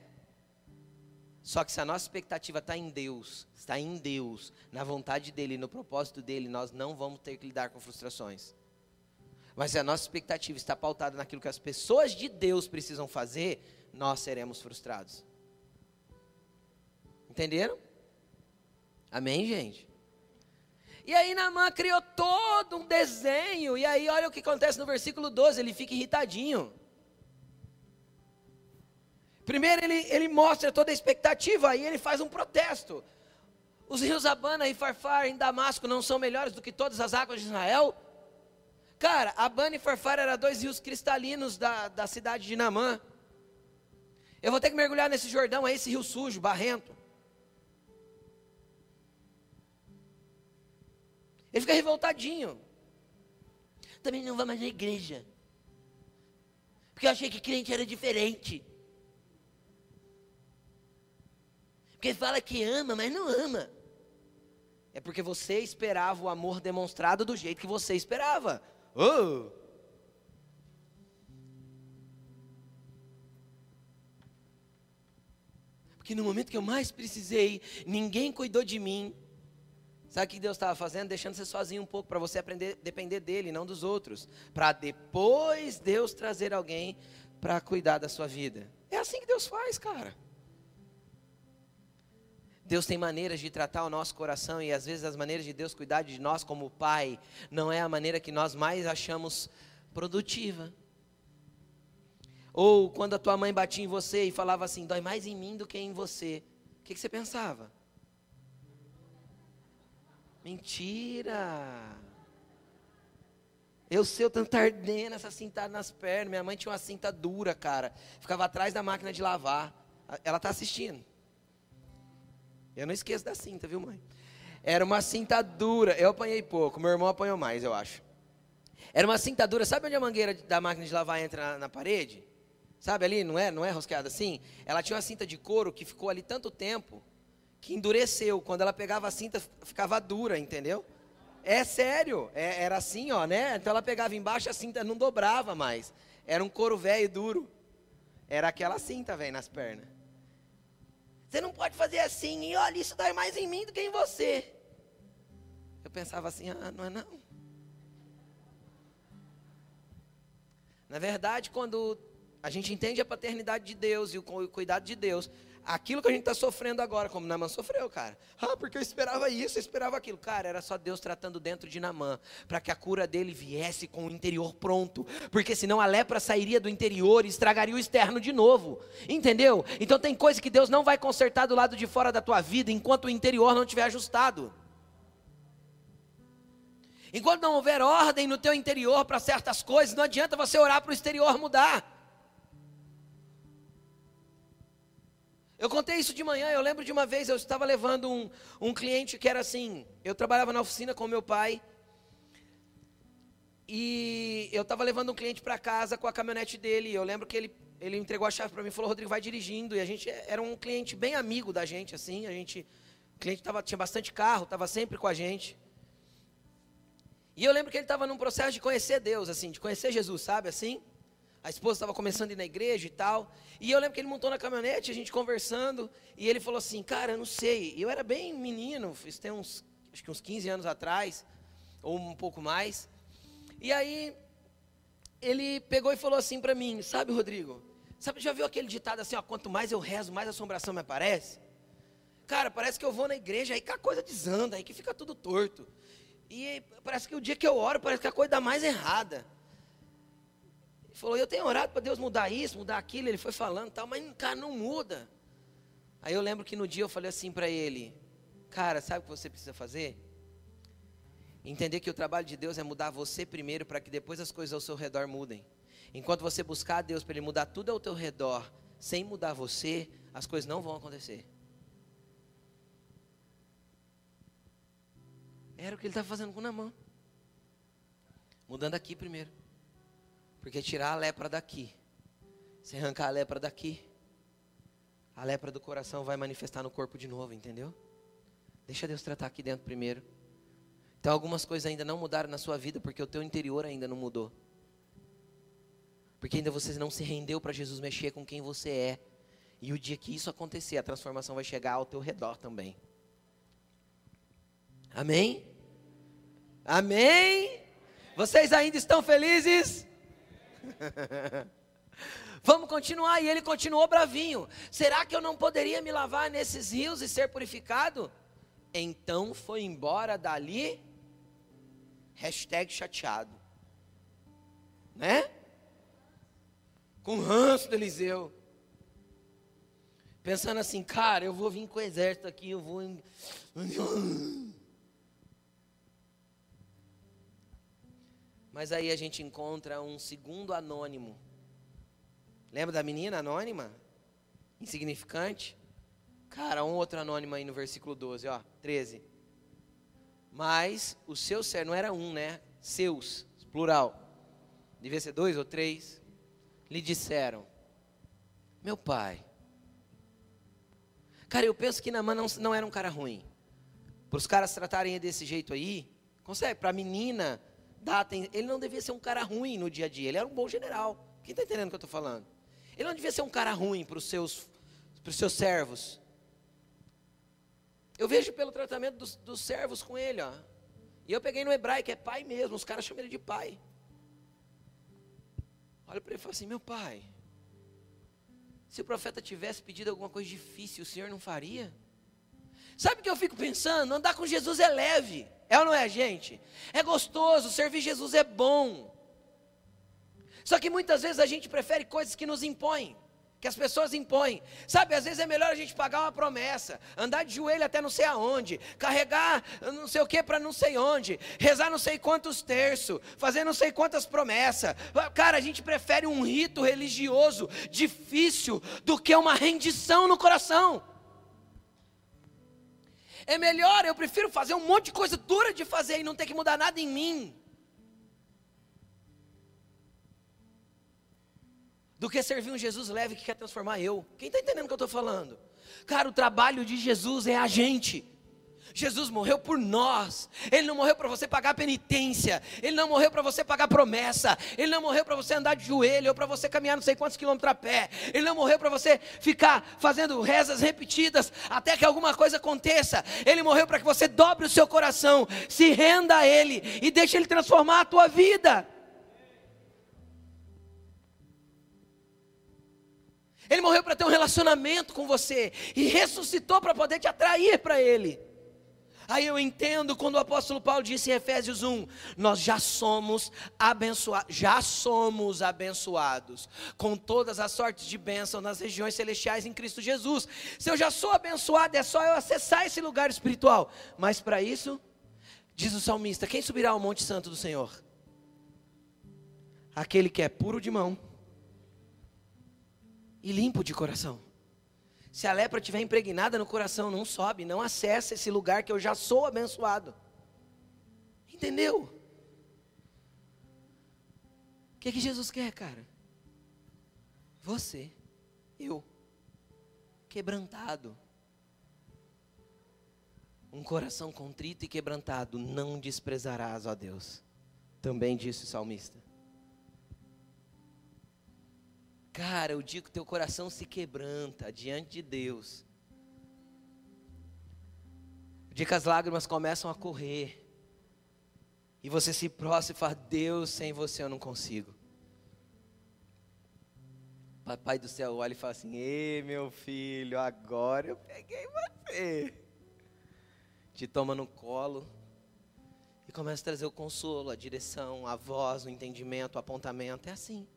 Só que se a nossa expectativa está em Deus, está em Deus, na vontade dEle, no propósito dEle, nós não vamos ter que lidar com frustrações. Mas se a nossa expectativa está pautada naquilo que as pessoas de Deus precisam fazer, nós seremos frustrados. Entenderam? Amém, gente? E aí Namã criou todo um desenho. E aí olha o que acontece no versículo 12, ele fica irritadinho. Primeiro ele, ele mostra toda a expectativa, aí ele faz um protesto. Os rios Abana e Farfar em Damasco não são melhores do que todas as águas de Israel? Cara, Abana e Farfar eram dois rios cristalinos da, da cidade de Namã. Eu vou ter que mergulhar nesse Jordão, aí, esse rio sujo, barrento. Ele fica revoltadinho. Também não vai mais na igreja. Porque eu achei que crente era diferente. Porque fala que ama, mas não ama. É porque você esperava o amor demonstrado do jeito que você esperava. Oh! Porque no momento que eu mais precisei, ninguém cuidou de mim. Sabe o que Deus estava fazendo? Deixando você sozinho um pouco, para você aprender a depender dele, não dos outros. Para depois Deus trazer alguém para cuidar da sua vida. É assim que Deus faz, cara. Deus tem maneiras de tratar o nosso coração e às vezes as maneiras de Deus cuidar de nós como pai não é a maneira que nós mais achamos produtiva. Ou quando a tua mãe batia em você e falava assim, dói mais em mim do que em você. O que, que você pensava? Mentira! Eu sei, eu tanto ardendo essa cinta nas pernas. Minha mãe tinha uma cinta dura, cara. Ficava atrás da máquina de lavar. Ela está assistindo. Eu não esqueço da cinta, viu, mãe? Era uma cinta dura. Eu apanhei pouco, meu irmão apanhou mais, eu acho. Era uma cinta dura. Sabe onde a mangueira da máquina de lavar entra na, na parede? Sabe ali, não é, não é rosqueada assim? Ela tinha uma cinta de couro que ficou ali tanto tempo que endureceu. Quando ela pegava a cinta, ficava dura, entendeu? É sério, é, era assim, ó, né? Então ela pegava embaixo, a cinta não dobrava mais. Era um couro velho duro. Era aquela cinta, velho, nas pernas. Você não pode fazer assim, e olha, isso dói mais em mim do que em você. Eu pensava assim, ah, não é não. Na verdade, quando a gente entende a paternidade de Deus e o cuidado de Deus, aquilo que a gente está sofrendo agora, como Namã sofreu, cara. Ah, porque eu esperava isso, eu esperava aquilo. Cara, era só Deus tratando dentro de Namã, para que a cura dele viesse com o interior pronto. Porque senão a lepra sairia do interior e estragaria o externo de novo. Entendeu? Então tem coisa que Deus não vai consertar do lado de fora da tua vida enquanto o interior não estiver ajustado. Enquanto não houver ordem no teu interior para certas coisas, não adianta você orar para o exterior mudar. Eu contei isso de manhã, eu lembro de uma vez, eu estava levando um, um cliente que era assim, eu trabalhava na oficina com meu pai, e eu estava levando um cliente para casa com a caminhonete dele, eu lembro que ele, ele entregou a chave para mim e falou, Rodrigo, vai dirigindo, e a gente era um cliente bem amigo da gente, assim, a gente, o cliente tava, tinha bastante carro, estava sempre com a gente, e eu lembro que ele estava num processo de conhecer Deus, assim, de conhecer Jesus, sabe, assim, a esposa estava começando a ir na igreja e tal. E eu lembro que ele montou na caminhonete, a gente conversando, e ele falou assim: Cara, eu não sei. Eu era bem menino, isso tem uns, acho que uns 15 anos atrás, ou um pouco mais. E aí, ele pegou e falou assim para mim: Sabe, Rodrigo, sabe, já viu aquele ditado assim: ó, Quanto mais eu rezo, mais assombração me aparece? Cara, parece que eu vou na igreja, aí que a coisa desanda, aí que fica tudo torto. E parece que o dia que eu oro, parece que a coisa dá mais errada falou, eu tenho orado para Deus mudar isso, mudar aquilo. Ele foi falando tal, mas cara, não muda. Aí eu lembro que no dia eu falei assim para ele, cara, sabe o que você precisa fazer? Entender que o trabalho de Deus é mudar você primeiro para que depois as coisas ao seu redor mudem. Enquanto você buscar a Deus para Ele mudar tudo ao teu redor, sem mudar você, as coisas não vão acontecer. Era o que ele estava fazendo com Namã. Mudando aqui primeiro. Porque tirar a lepra daqui, se arrancar a lepra daqui, a lepra do coração vai manifestar no corpo de novo, entendeu? Deixa Deus tratar aqui dentro primeiro. Então algumas coisas ainda não mudaram na sua vida porque o teu interior ainda não mudou. Porque ainda você não se rendeu para Jesus mexer com quem você é. E o dia que isso acontecer, a transformação vai chegar ao teu redor também. Amém? Amém? Vocês ainda estão felizes? *laughs* Vamos continuar. E ele continuou bravinho. Será que eu não poderia me lavar nesses rios e ser purificado? Então foi embora dali. Hashtag chateado. Né? Com ranço do Eliseu. Pensando assim, cara, eu vou vir com o exército aqui, eu vou. Mas aí a gente encontra um segundo anônimo. Lembra da menina anônima? Insignificante? Cara, um outro anônimo aí no versículo 12, ó, 13. Mas o seu ser, não era um, né? Seus, plural. Devia ser dois ou três. Lhe disseram: Meu pai. Cara, eu penso que Namã não, não era um cara ruim. Para os caras tratarem desse jeito aí, consegue. Para a menina ele não devia ser um cara ruim no dia a dia, ele era um bom general. Quem está entendendo o que eu estou falando? Ele não devia ser um cara ruim para os seus, os seus servos. Eu vejo pelo tratamento dos, dos servos com ele, ó. E eu peguei no hebraico, é pai mesmo, os caras chamam ele de pai. Olha para ele e fala assim: meu pai, se o profeta tivesse pedido alguma coisa difícil, o senhor não faria? Sabe o que eu fico pensando? Andar com Jesus é leve. É ou não é, gente? É gostoso, servir Jesus é bom. Só que muitas vezes a gente prefere coisas que nos impõem, que as pessoas impõem. Sabe, às vezes é melhor a gente pagar uma promessa, andar de joelho até não sei aonde, carregar não sei o que para não sei onde, rezar não sei quantos terços, fazer não sei quantas promessas. Cara, a gente prefere um rito religioso difícil do que uma rendição no coração. É melhor, eu prefiro fazer um monte de coisa dura de fazer e não ter que mudar nada em mim. Do que servir um Jesus leve que quer transformar eu. Quem está entendendo o que eu estou falando? Cara, o trabalho de Jesus é a gente. Jesus morreu por nós. Ele não morreu para você pagar penitência. Ele não morreu para você pagar promessa. Ele não morreu para você andar de joelho ou para você caminhar não sei quantos quilômetros a pé. Ele não morreu para você ficar fazendo rezas repetidas até que alguma coisa aconteça. Ele morreu para que você dobre o seu coração, se renda a Ele e deixe Ele transformar a tua vida. Ele morreu para ter um relacionamento com você e ressuscitou para poder te atrair para Ele. Aí eu entendo quando o apóstolo Paulo disse em Efésios 1: Nós já somos abençoados, já somos abençoados com todas as sortes de bênção nas regiões celestiais em Cristo Jesus. Se eu já sou abençoado, é só eu acessar esse lugar espiritual. Mas para isso, diz o salmista: Quem subirá ao Monte Santo do Senhor? Aquele que é puro de mão e limpo de coração. Se a lepra estiver impregnada no coração, não sobe, não acessa esse lugar que eu já sou abençoado. Entendeu? O que, que Jesus quer, cara? Você, eu, quebrantado. Um coração contrito e quebrantado, não desprezarás, ó Deus. Também disse o salmista. Cara, o dia que teu coração se quebranta diante de Deus, o dia que as lágrimas começam a correr, e você se prostra e fala: Deus, sem você eu não consigo. Papai do céu olha e fala assim: Ei, meu filho, agora eu peguei você. Te toma no colo e começa a trazer o consolo, a direção, a voz, o entendimento, o apontamento. É assim.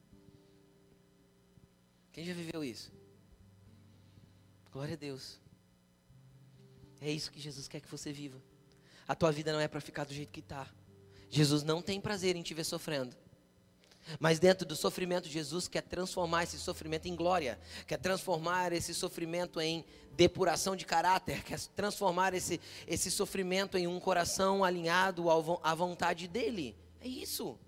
Quem já viveu isso? Glória a Deus. É isso que Jesus quer que você viva. A tua vida não é para ficar do jeito que está. Jesus não tem prazer em te ver sofrendo. Mas dentro do sofrimento, Jesus quer transformar esse sofrimento em glória, quer transformar esse sofrimento em depuração de caráter, quer transformar esse, esse sofrimento em um coração alinhado à vontade dEle. É isso.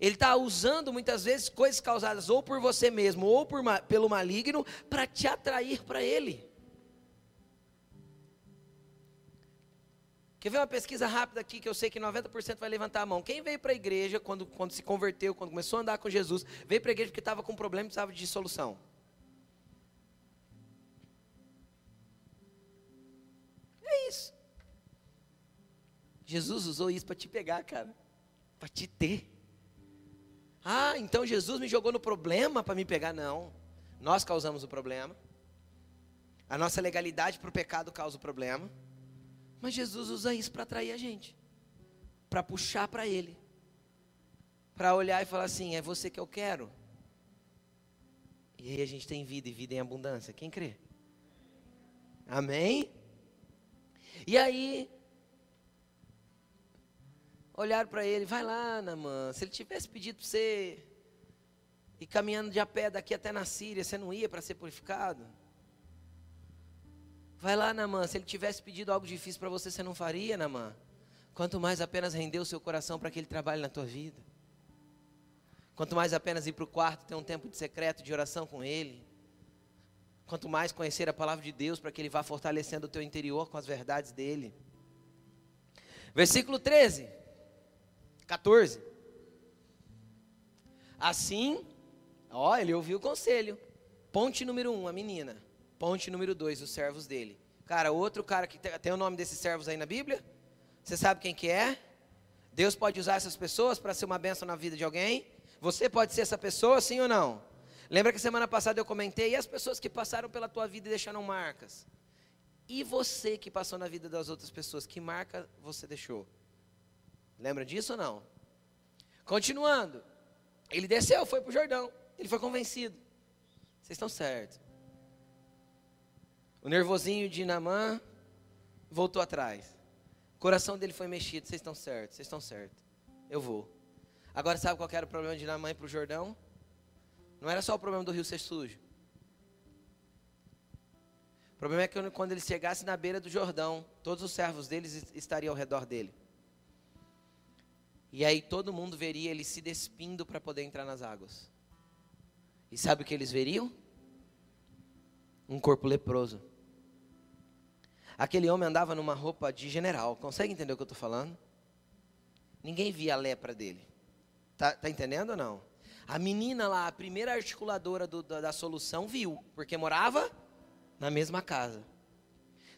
Ele está usando muitas vezes coisas causadas ou por você mesmo ou por, pelo maligno para te atrair para Ele. Quer ver uma pesquisa rápida aqui que eu sei que 90% vai levantar a mão? Quem veio para a igreja quando, quando se converteu, quando começou a andar com Jesus, veio para a igreja porque estava com um problema e precisava de solução? É isso. Jesus usou isso para te pegar, cara. Para te ter. Ah, então Jesus me jogou no problema para me pegar. Não. Nós causamos o problema. A nossa legalidade para o pecado causa o problema. Mas Jesus usa isso para atrair a gente. Para puxar para Ele. Para olhar e falar assim: é você que eu quero. E aí a gente tem vida e vida em abundância. Quem crê? Amém? E aí, olharam para ele, vai lá, Namã, se ele tivesse pedido para você ir caminhando de a pé daqui até na Síria, você não ia para ser purificado? Vai lá, Namã, se ele tivesse pedido algo difícil para você, você não faria, Namã? Quanto mais apenas render o seu coração para que ele trabalhe na tua vida. Quanto mais apenas ir para o quarto, ter um tempo de secreto, de oração com ele. Quanto mais conhecer a palavra de Deus para que ele vá fortalecendo o teu interior com as verdades dele. Versículo 13. 14. Assim, ó, ele ouviu o conselho. Ponte número um, a menina. Ponte número dois, os servos dele. Cara, outro cara que tem o nome desses servos aí na Bíblia? Você sabe quem que é? Deus pode usar essas pessoas para ser uma bênção na vida de alguém? Você pode ser essa pessoa, sim ou não? Lembra que semana passada eu comentei, e as pessoas que passaram pela tua vida e deixaram marcas? E você que passou na vida das outras pessoas, que marca você deixou? Lembra disso ou não? Continuando. Ele desceu, foi para o Jordão. Ele foi convencido. Vocês estão certos. O nervosinho de Namã voltou atrás. O coração dele foi mexido. Vocês estão certos, vocês estão certos. Eu vou. Agora sabe qual era o problema de Namã ir para o Jordão? Não era só o problema do rio ser sujo. O problema é que quando ele chegasse na beira do Jordão, todos os servos deles estariam ao redor dele. E aí todo mundo veria ele se despindo para poder entrar nas águas. E sabe o que eles veriam? Um corpo leproso. Aquele homem andava numa roupa de general. Consegue entender o que eu estou falando? Ninguém via a lepra dele. Tá, tá entendendo ou não? A menina lá, a primeira articuladora do, da, da solução, viu, porque morava na mesma casa.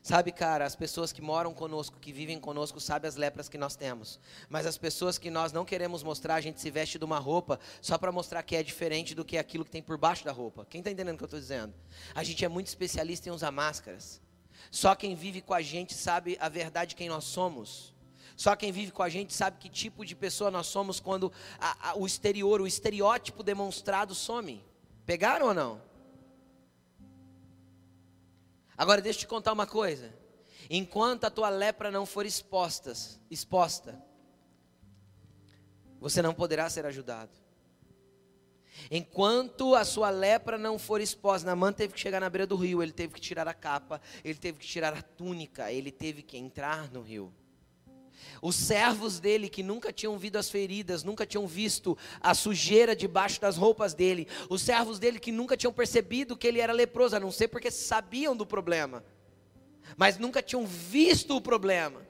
Sabe, cara, as pessoas que moram conosco, que vivem conosco, sabem as lepras que nós temos. Mas as pessoas que nós não queremos mostrar, a gente se veste de uma roupa só para mostrar que é diferente do que aquilo que tem por baixo da roupa. Quem está entendendo o que eu estou dizendo? A gente é muito especialista em usar máscaras. Só quem vive com a gente sabe a verdade de quem nós somos. Só quem vive com a gente sabe que tipo de pessoa nós somos quando a, a, o exterior, o estereótipo demonstrado some. Pegaram ou não? Agora deixa eu te contar uma coisa. Enquanto a tua lepra não for exposta, exposta, você não poderá ser ajudado. Enquanto a sua lepra não for exposta, Namã teve que chegar na beira do rio, ele teve que tirar a capa, ele teve que tirar a túnica, ele teve que entrar no rio. Os servos dele, que nunca tinham visto as feridas, nunca tinham visto a sujeira debaixo das roupas dele, os servos dele que nunca tinham percebido que ele era leproso, a não ser porque sabiam do problema, mas nunca tinham visto o problema.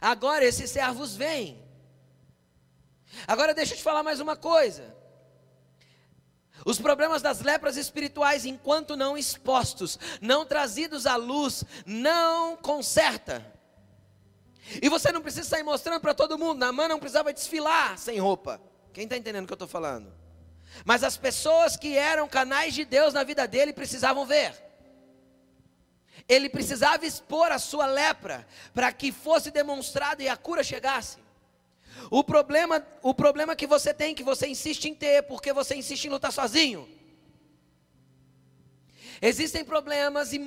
Agora esses servos vêm. Agora deixa eu te falar mais uma coisa. Os problemas das lepras espirituais, enquanto não expostos, não trazidos à luz, não conserta. E você não precisa sair mostrando para todo mundo. Namã não precisava desfilar sem roupa. Quem está entendendo o que eu estou falando? Mas as pessoas que eram canais de Deus na vida dele precisavam ver. Ele precisava expor a sua lepra para que fosse demonstrado e a cura chegasse. O problema, o problema que você tem, que você insiste em ter, porque você insiste em lutar sozinho. Existem problemas e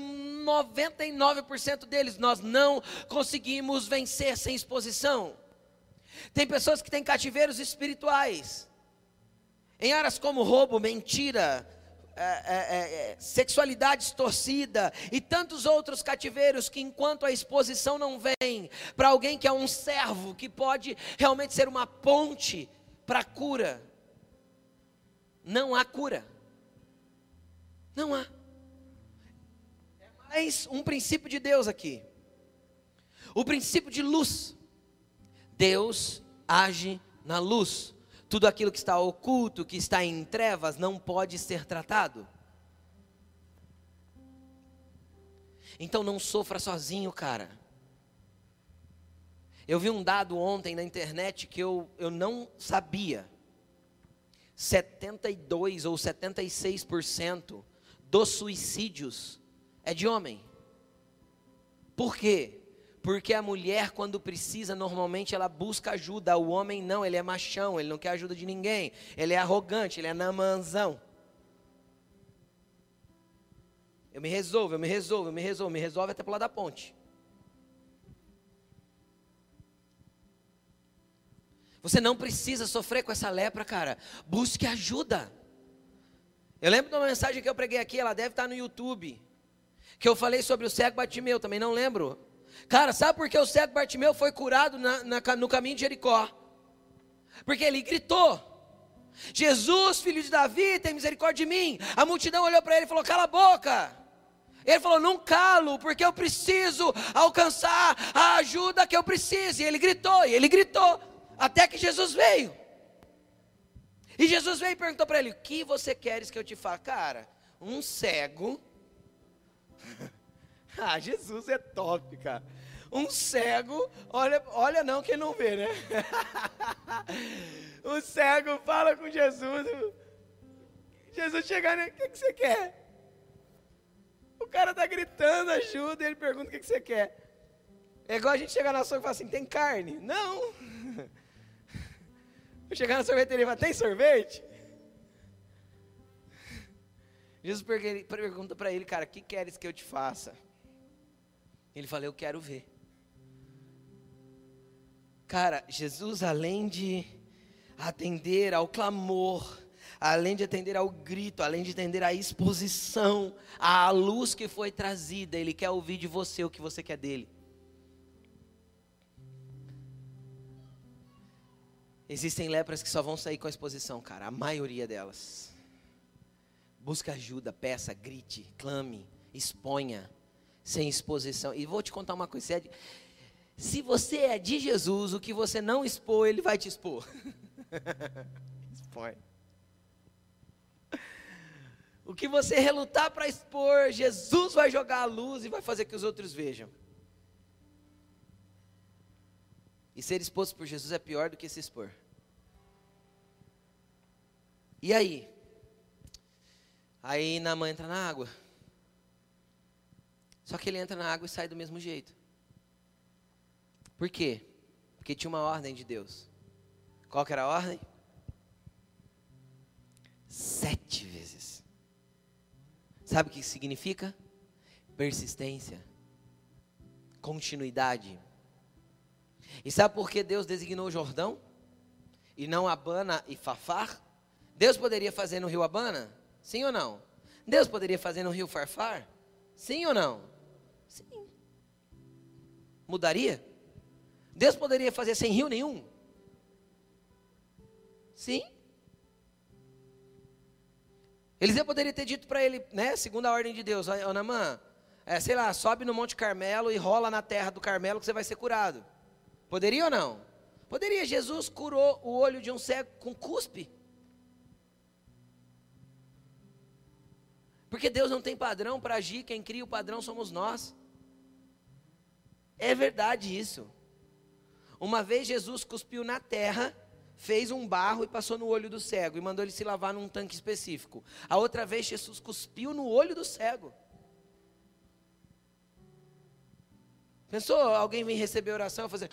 99% deles nós não conseguimos vencer sem exposição. Tem pessoas que têm cativeiros espirituais, em áreas como roubo, mentira, é, é, é, é sexualidade distorcida e tantos outros cativeiros que, enquanto a exposição não vem para alguém que é um servo, que pode realmente ser uma ponte para a cura, não há cura. Não há mais um princípio de Deus aqui. O princípio de luz. Deus age na luz. Tudo aquilo que está oculto, que está em trevas, não pode ser tratado. Então não sofra sozinho, cara. Eu vi um dado ontem na internet que eu, eu não sabia. 72 ou 76% dos suicídios é de homem. Por quê? Porque a mulher, quando precisa, normalmente ela busca ajuda. O homem não, ele é machão, ele não quer ajuda de ninguém. Ele é arrogante, ele é namanzão. Eu me resolvo, eu me resolvo, eu me resolvo, me resolve até pular da ponte. Você não precisa sofrer com essa lepra, cara. Busque ajuda. Eu lembro de uma mensagem que eu preguei aqui, ela deve estar no YouTube que eu falei sobre o cego Bartimeu, também não lembro. Cara, sabe por que o cego Bartimeu foi curado na, na, no caminho de Jericó? Porque ele gritou: Jesus, filho de Davi, tem misericórdia de mim. A multidão olhou para ele e falou: Cala a boca. Ele falou: Não calo, porque eu preciso alcançar a ajuda que eu preciso. E ele gritou, e ele gritou, até que Jesus veio. E Jesus veio e perguntou para ele: O que você queres que eu te faça? Cara, um cego *laughs* ah, Jesus é top, cara. Um cego, olha, olha não quem não vê, né? o *laughs* cego fala com Jesus. Jesus chega nele, o que, que você quer? O cara tá gritando ajuda ele pergunta o que, que você quer. É igual a gente chegar na açougue e falar assim, tem carne? Não. *laughs* Eu chegar na sorveteria e falar, tem sorvete? Jesus pergunta para ele, cara, o que queres que eu te faça? Ele fala, eu quero ver. Cara, Jesus, além de atender ao clamor, além de atender ao grito, além de atender à exposição, à luz que foi trazida, Ele quer ouvir de você o que você quer dele. Existem lepras que só vão sair com a exposição, cara, a maioria delas. Busca ajuda, peça, grite, clame, exponha. Sem exposição. E vou te contar uma coisa: se, é se você é de Jesus, o que você não expor, ele vai te expor. *laughs* Expõe. O que você relutar para expor, Jesus vai jogar a luz e vai fazer que os outros vejam. E ser exposto por Jesus é pior do que se expor. E aí? Aí Namã entra na água. Só que ele entra na água e sai do mesmo jeito. Por quê? Porque tinha uma ordem de Deus. Qual que era a ordem? Sete vezes. Sabe o que significa? Persistência. Continuidade. E sabe por que Deus designou o Jordão? E não Abana e Fafar? Deus poderia fazer no rio Abana? Sim ou não? Deus poderia fazer no rio Farfar? Sim ou não? Sim. Mudaria? Deus poderia fazer sem rio nenhum? Sim. Eliseu poderia ter dito para ele, né, segundo a ordem de Deus, Anamã, é, sei lá, sobe no Monte Carmelo e rola na terra do Carmelo que você vai ser curado. Poderia ou não? Poderia. Jesus curou o olho de um cego com cuspe. Porque Deus não tem padrão para agir, quem cria o padrão somos nós. É verdade isso. Uma vez Jesus cuspiu na terra, fez um barro e passou no olho do cego e mandou ele se lavar num tanque específico. A outra vez Jesus cuspiu no olho do cego. Pensou alguém vir receber oração e fazer.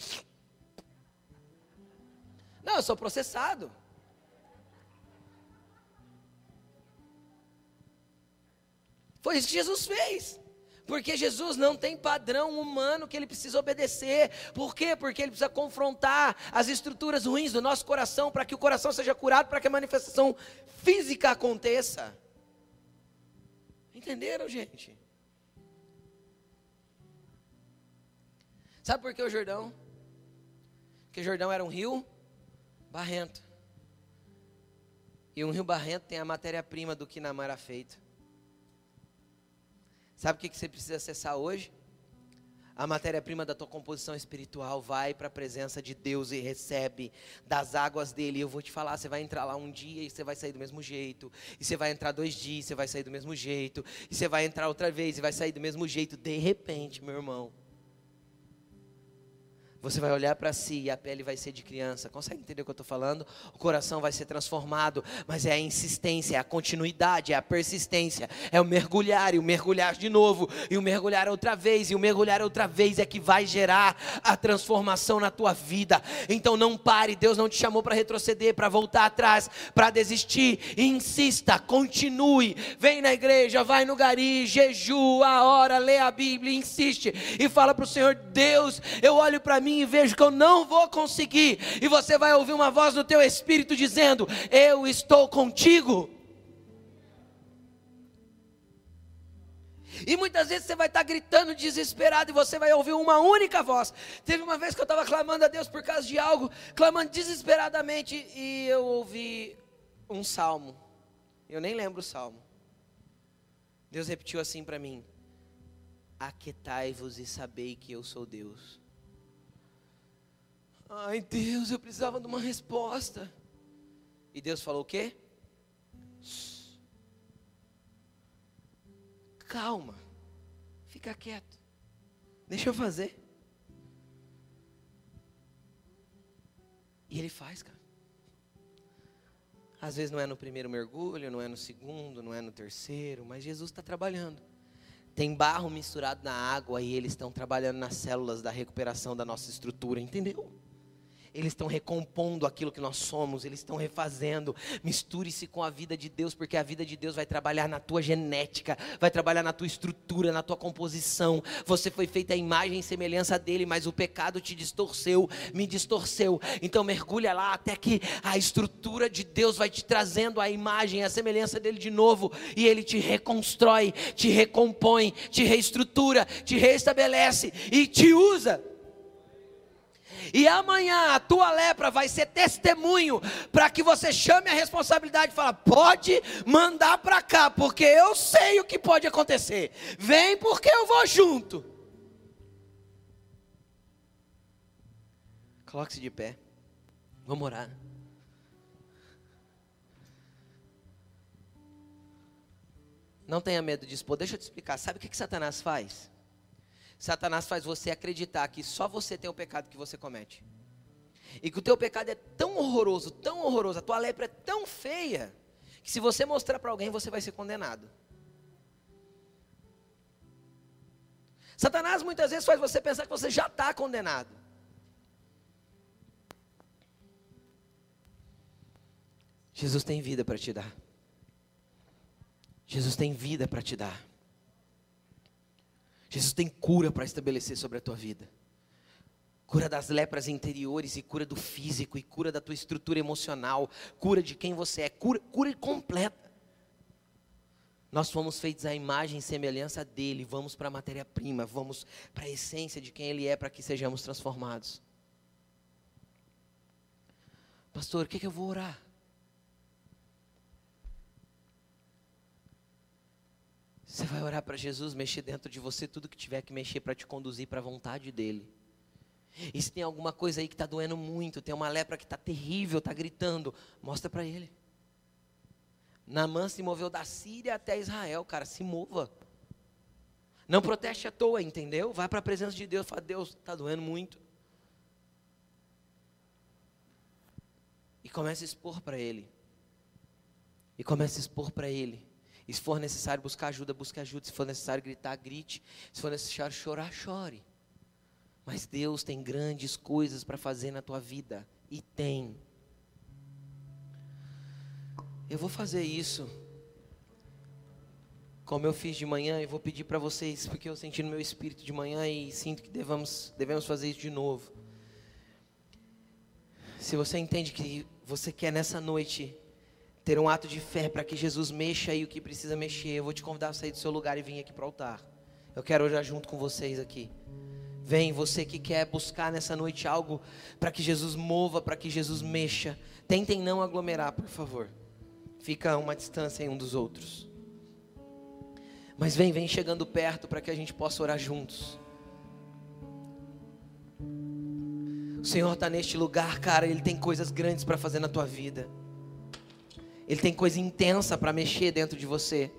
Não, eu sou processado. Foi isso que Jesus fez. Porque Jesus não tem padrão humano que ele precisa obedecer. Por quê? Porque ele precisa confrontar as estruturas ruins do nosso coração para que o coração seja curado, para que a manifestação física aconteça. Entenderam, gente? Sabe por que o Jordão? Porque o Jordão era um rio barrento. E um rio barrento tem a matéria-prima do que na mar era feito. Sabe o que você precisa acessar hoje? A matéria-prima da tua composição espiritual vai para a presença de Deus e recebe das águas dele. Eu vou te falar, você vai entrar lá um dia e você vai sair do mesmo jeito. E você vai entrar dois dias, e você vai sair do mesmo jeito. E você vai entrar outra vez e vai sair do mesmo jeito. De repente, meu irmão, você vai olhar para si e a pele vai ser de criança. Consegue entender o que eu estou falando? O coração vai ser transformado, mas é a insistência, é a continuidade, é a persistência, é o mergulhar e o mergulhar de novo, e o mergulhar outra vez, e o mergulhar outra vez é que vai gerar a transformação na tua vida. Então não pare, Deus não te chamou para retroceder, para voltar atrás, para desistir. Insista, continue. Vem na igreja, vai no gari, jejua, ora, lê a Bíblia, insiste e fala para o Senhor: Deus, eu olho para mim mim e vejo que eu não vou conseguir, e você vai ouvir uma voz no teu espírito dizendo: Eu estou contigo. E muitas vezes você vai estar gritando desesperado e você vai ouvir uma única voz. Teve uma vez que eu estava clamando a Deus por causa de algo, clamando desesperadamente, e eu ouvi um salmo. Eu nem lembro o salmo. Deus repetiu assim para mim: Aquetai-vos e sabei que eu sou Deus. Ai, Deus, eu precisava de uma resposta. E Deus falou o quê? Calma. Fica quieto. Deixa eu fazer. E ele faz, cara. Às vezes não é no primeiro mergulho, não é no segundo, não é no terceiro, mas Jesus está trabalhando. Tem barro misturado na água e eles estão trabalhando nas células da recuperação da nossa estrutura, entendeu? Eles estão recompondo aquilo que nós somos, eles estão refazendo. Misture-se com a vida de Deus, porque a vida de Deus vai trabalhar na tua genética, vai trabalhar na tua estrutura, na tua composição. Você foi feita a imagem e semelhança dele, mas o pecado te distorceu, me distorceu. Então mergulha lá até que a estrutura de Deus vai te trazendo a imagem, a semelhança dele de novo, e ele te reconstrói, te recompõe, te reestrutura, te restabelece e te usa. E amanhã a tua lepra vai ser testemunho para que você chame a responsabilidade e fala: pode mandar para cá, porque eu sei o que pode acontecer. Vem porque eu vou junto. Coloque-se de pé. Vamos orar. Não tenha medo de expor. Deixa eu te explicar. Sabe o que, que Satanás faz? Satanás faz você acreditar que só você tem o pecado que você comete. E que o teu pecado é tão horroroso, tão horroroso, a tua lepra é tão feia, que se você mostrar para alguém, você vai ser condenado. Satanás muitas vezes faz você pensar que você já está condenado. Jesus tem vida para te dar. Jesus tem vida para te dar. Jesus tem cura para estabelecer sobre a tua vida. Cura das lepras interiores e cura do físico e cura da tua estrutura emocional, cura de quem você é, cura, cura completa. Nós fomos feitos à imagem e semelhança dele, vamos para a matéria-prima, vamos para a essência de quem ele é para que sejamos transformados. Pastor, o que, que eu vou orar? Você vai orar para Jesus mexer dentro de você tudo que tiver que mexer para te conduzir para a vontade dEle. E se tem alguma coisa aí que está doendo muito, tem uma lepra que está terrível, está gritando, mostra para Ele. Namã se moveu da Síria até Israel, cara, se mova. Não proteste à toa, entendeu? Vai para a presença de Deus, fala, Deus, está doendo muito. E comece a expor para Ele. E comece a expor para Ele. E se for necessário buscar ajuda, busque ajuda. Se for necessário gritar, grite. Se for necessário chorar, chore. Mas Deus tem grandes coisas para fazer na tua vida. E tem. Eu vou fazer isso. Como eu fiz de manhã, eu vou pedir para vocês, porque eu senti no meu espírito de manhã e sinto que devemos, devemos fazer isso de novo. Se você entende que você quer nessa noite ter um ato de fé para que Jesus mexa aí o que precisa mexer, eu vou te convidar a sair do seu lugar e vir aqui para o altar. Eu quero orar junto com vocês aqui. Vem, você que quer buscar nessa noite algo para que Jesus mova, para que Jesus mexa. Tentem não aglomerar, por favor. Fica uma distância em um dos outros. Mas vem, vem chegando perto para que a gente possa orar juntos. O Senhor está neste lugar, cara. Ele tem coisas grandes para fazer na tua vida. Ele tem coisa intensa para mexer dentro de você.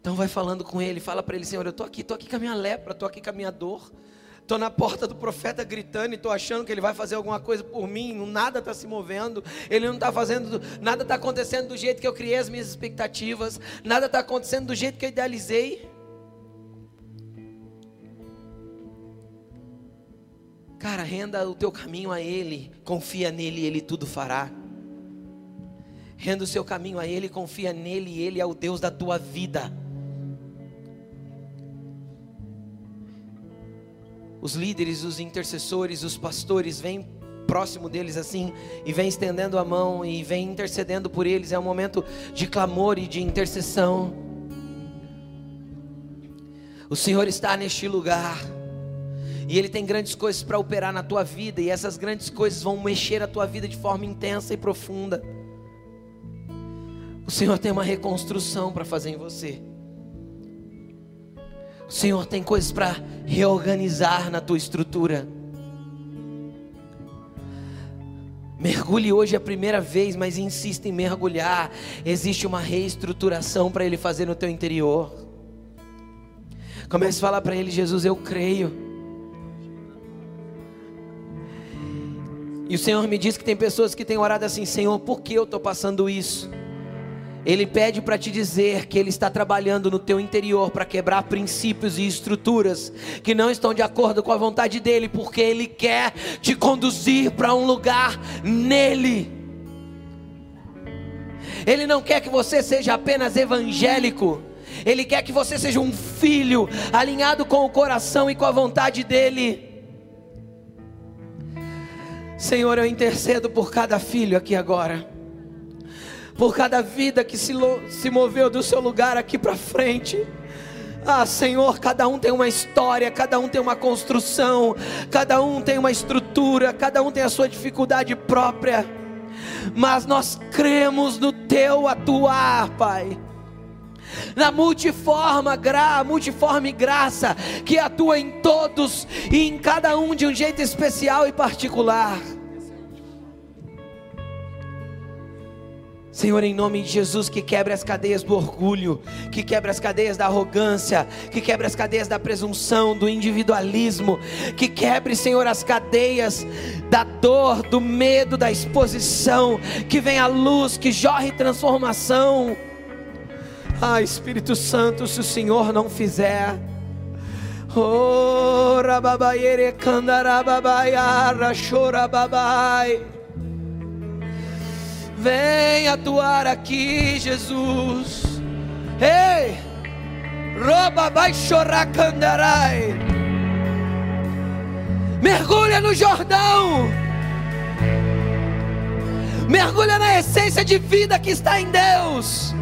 Então vai falando com ele, fala para ele, Senhor, eu estou aqui, estou aqui com a minha lepra, estou aqui com a minha dor. Estou na porta do profeta gritando e estou achando que ele vai fazer alguma coisa por mim, nada está se movendo, ele não está fazendo, nada está acontecendo do jeito que eu criei as minhas expectativas, nada está acontecendo do jeito que eu idealizei. Cara, renda o teu caminho a Ele, confia nele, Ele tudo fará. Renda o seu caminho a Ele, confia nele, Ele é o Deus da tua vida. Os líderes, os intercessores, os pastores, vêm próximo deles assim e vem estendendo a mão e vem intercedendo por eles. É um momento de clamor e de intercessão. O Senhor está neste lugar. E Ele tem grandes coisas para operar na tua vida, e essas grandes coisas vão mexer a tua vida de forma intensa e profunda. O Senhor tem uma reconstrução para fazer em você. O Senhor tem coisas para reorganizar na tua estrutura. Mergulhe hoje a primeira vez, mas insista em mergulhar. Existe uma reestruturação para Ele fazer no teu interior. Comece a falar para Ele, Jesus, eu creio. E o Senhor me diz que tem pessoas que têm orado assim, Senhor, por que eu estou passando isso? Ele pede para te dizer que Ele está trabalhando no teu interior para quebrar princípios e estruturas que não estão de acordo com a vontade dEle, porque Ele quer te conduzir para um lugar nele. Ele não quer que você seja apenas evangélico, Ele quer que você seja um filho alinhado com o coração e com a vontade dEle. Senhor, eu intercedo por cada filho aqui agora por cada vida que se, se moveu do seu lugar aqui para frente. Ah, Senhor, cada um tem uma história, cada um tem uma construção, cada um tem uma estrutura, cada um tem a sua dificuldade própria, mas nós cremos no Teu atuar, Pai na multiforma, gra, multiforme graça que atua em todos e em cada um de um jeito especial e particular. Senhor, em nome de Jesus, que quebre as cadeias do orgulho, que quebre as cadeias da arrogância, que quebre as cadeias da presunção, do individualismo, que quebre, Senhor, as cadeias da dor, do medo, da exposição, que venha a luz, que jorre transformação. Ah, Espírito Santo, se o Senhor não fizer, Oh, rababaiere candarababaiara chorababai. Vem atuar aqui, Jesus. Ei! Roba vai chorar candarai. Mergulha no Jordão. Mergulha na essência de vida que está em Deus.